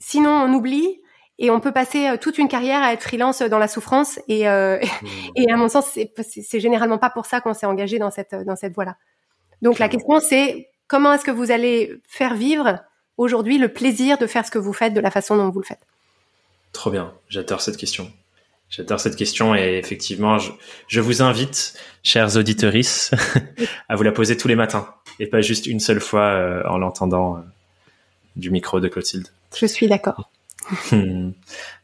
sinon on oublie, et on peut passer euh, toute une carrière à être freelance dans la souffrance. Et, euh, et à mon sens c'est généralement pas pour ça qu'on s'est engagé dans cette dans cette voie là donc la question c'est comment est-ce que vous allez faire vivre aujourd'hui le plaisir de faire ce que vous faites de la façon dont vous le faites? Trop bien. J'adore cette question. J'adore cette question et effectivement, je, je vous invite, chers auditorices, à vous la poser tous les matins et pas juste une seule fois euh, en l'entendant euh, du micro de Clotilde. Je suis d'accord.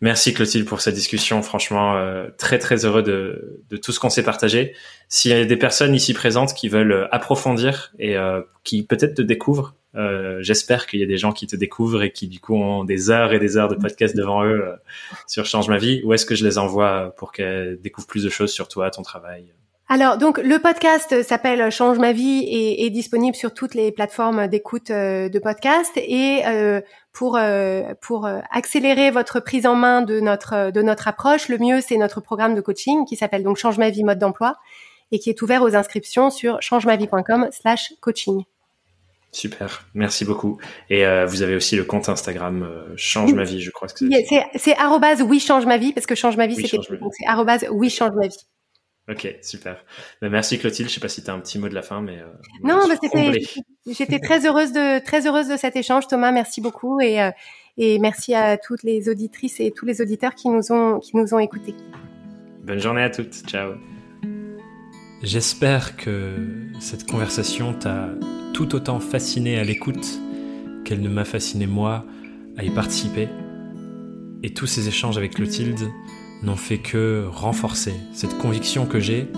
Merci Clotilde pour cette discussion. Franchement, euh, très très heureux de, de tout ce qu'on s'est partagé. S'il y a des personnes ici présentes qui veulent euh, approfondir et euh, qui peut-être te découvrent, j'espère qu'il y a des gens qui te découvrent et qui du coup ont des heures et des heures de podcast devant eux sur Change ma vie. Où est-ce que je les envoie pour qu'elles découvrent plus de choses sur toi, ton travail? Alors donc le podcast s'appelle Change ma vie et est disponible sur toutes les plateformes d'écoute de podcast et pour euh, pour euh, accélérer votre prise en main de notre de notre approche, le mieux c'est notre programme de coaching qui s'appelle donc Change ma vie mode d'emploi et qui est ouvert aux inscriptions sur changemavie.com/coaching. Super, merci beaucoup. Et euh, vous avez aussi le compte Instagram Change ma vie, je crois que c'est. C'est arrobase oui change ma vie parce que change ma vie c'était donc c'est arrobase oui change ma vie. Ok, super. Ben, merci Clotilde. Je sais pas si tu as un petit mot de la fin, mais euh, non, bah, J'étais très heureuse de très heureuse de cet échange, Thomas. Merci beaucoup et euh, et merci à toutes les auditrices et tous les auditeurs qui nous ont qui nous ont écoutés. Bonne journée à toutes. Ciao. J'espère que cette conversation t'a tout autant fasciné à l'écoute qu'elle ne m'a fasciné moi à y participer. Et tous ces échanges avec Clotilde n'ont fait que renforcer cette conviction que j'ai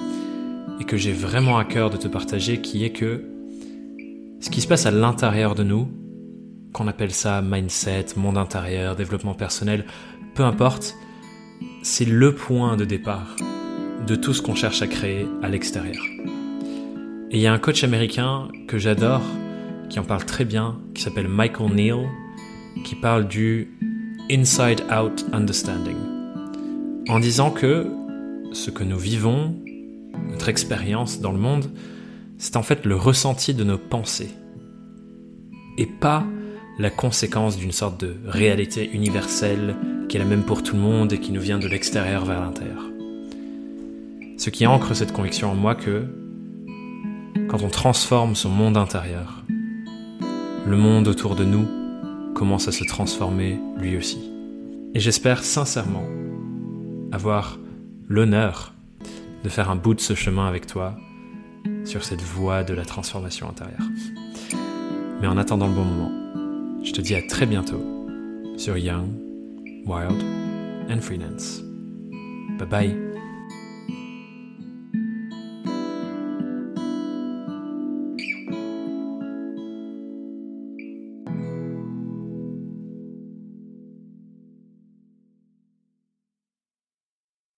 et que j'ai vraiment à cœur de te partager, qui est que ce qui se passe à l'intérieur de nous, qu'on appelle ça mindset, monde intérieur, développement personnel, peu importe, c'est le point de départ de tout ce qu'on cherche à créer à l'extérieur. Et il y a un coach américain que j'adore, qui en parle très bien, qui s'appelle Michael Neal, qui parle du Inside Out Understanding en disant que ce que nous vivons, notre expérience dans le monde, c'est en fait le ressenti de nos pensées, et pas la conséquence d'une sorte de réalité universelle qui est la même pour tout le monde et qui nous vient de l'extérieur vers l'intérieur. Ce qui ancre cette conviction en moi que quand on transforme son monde intérieur, le monde autour de nous commence à se transformer lui aussi. Et j'espère sincèrement avoir l'honneur de faire un bout de ce chemin avec toi sur cette voie de la transformation intérieure. Mais en attendant le bon moment, je te dis à très bientôt sur Young, Wild and Freelance. Bye bye.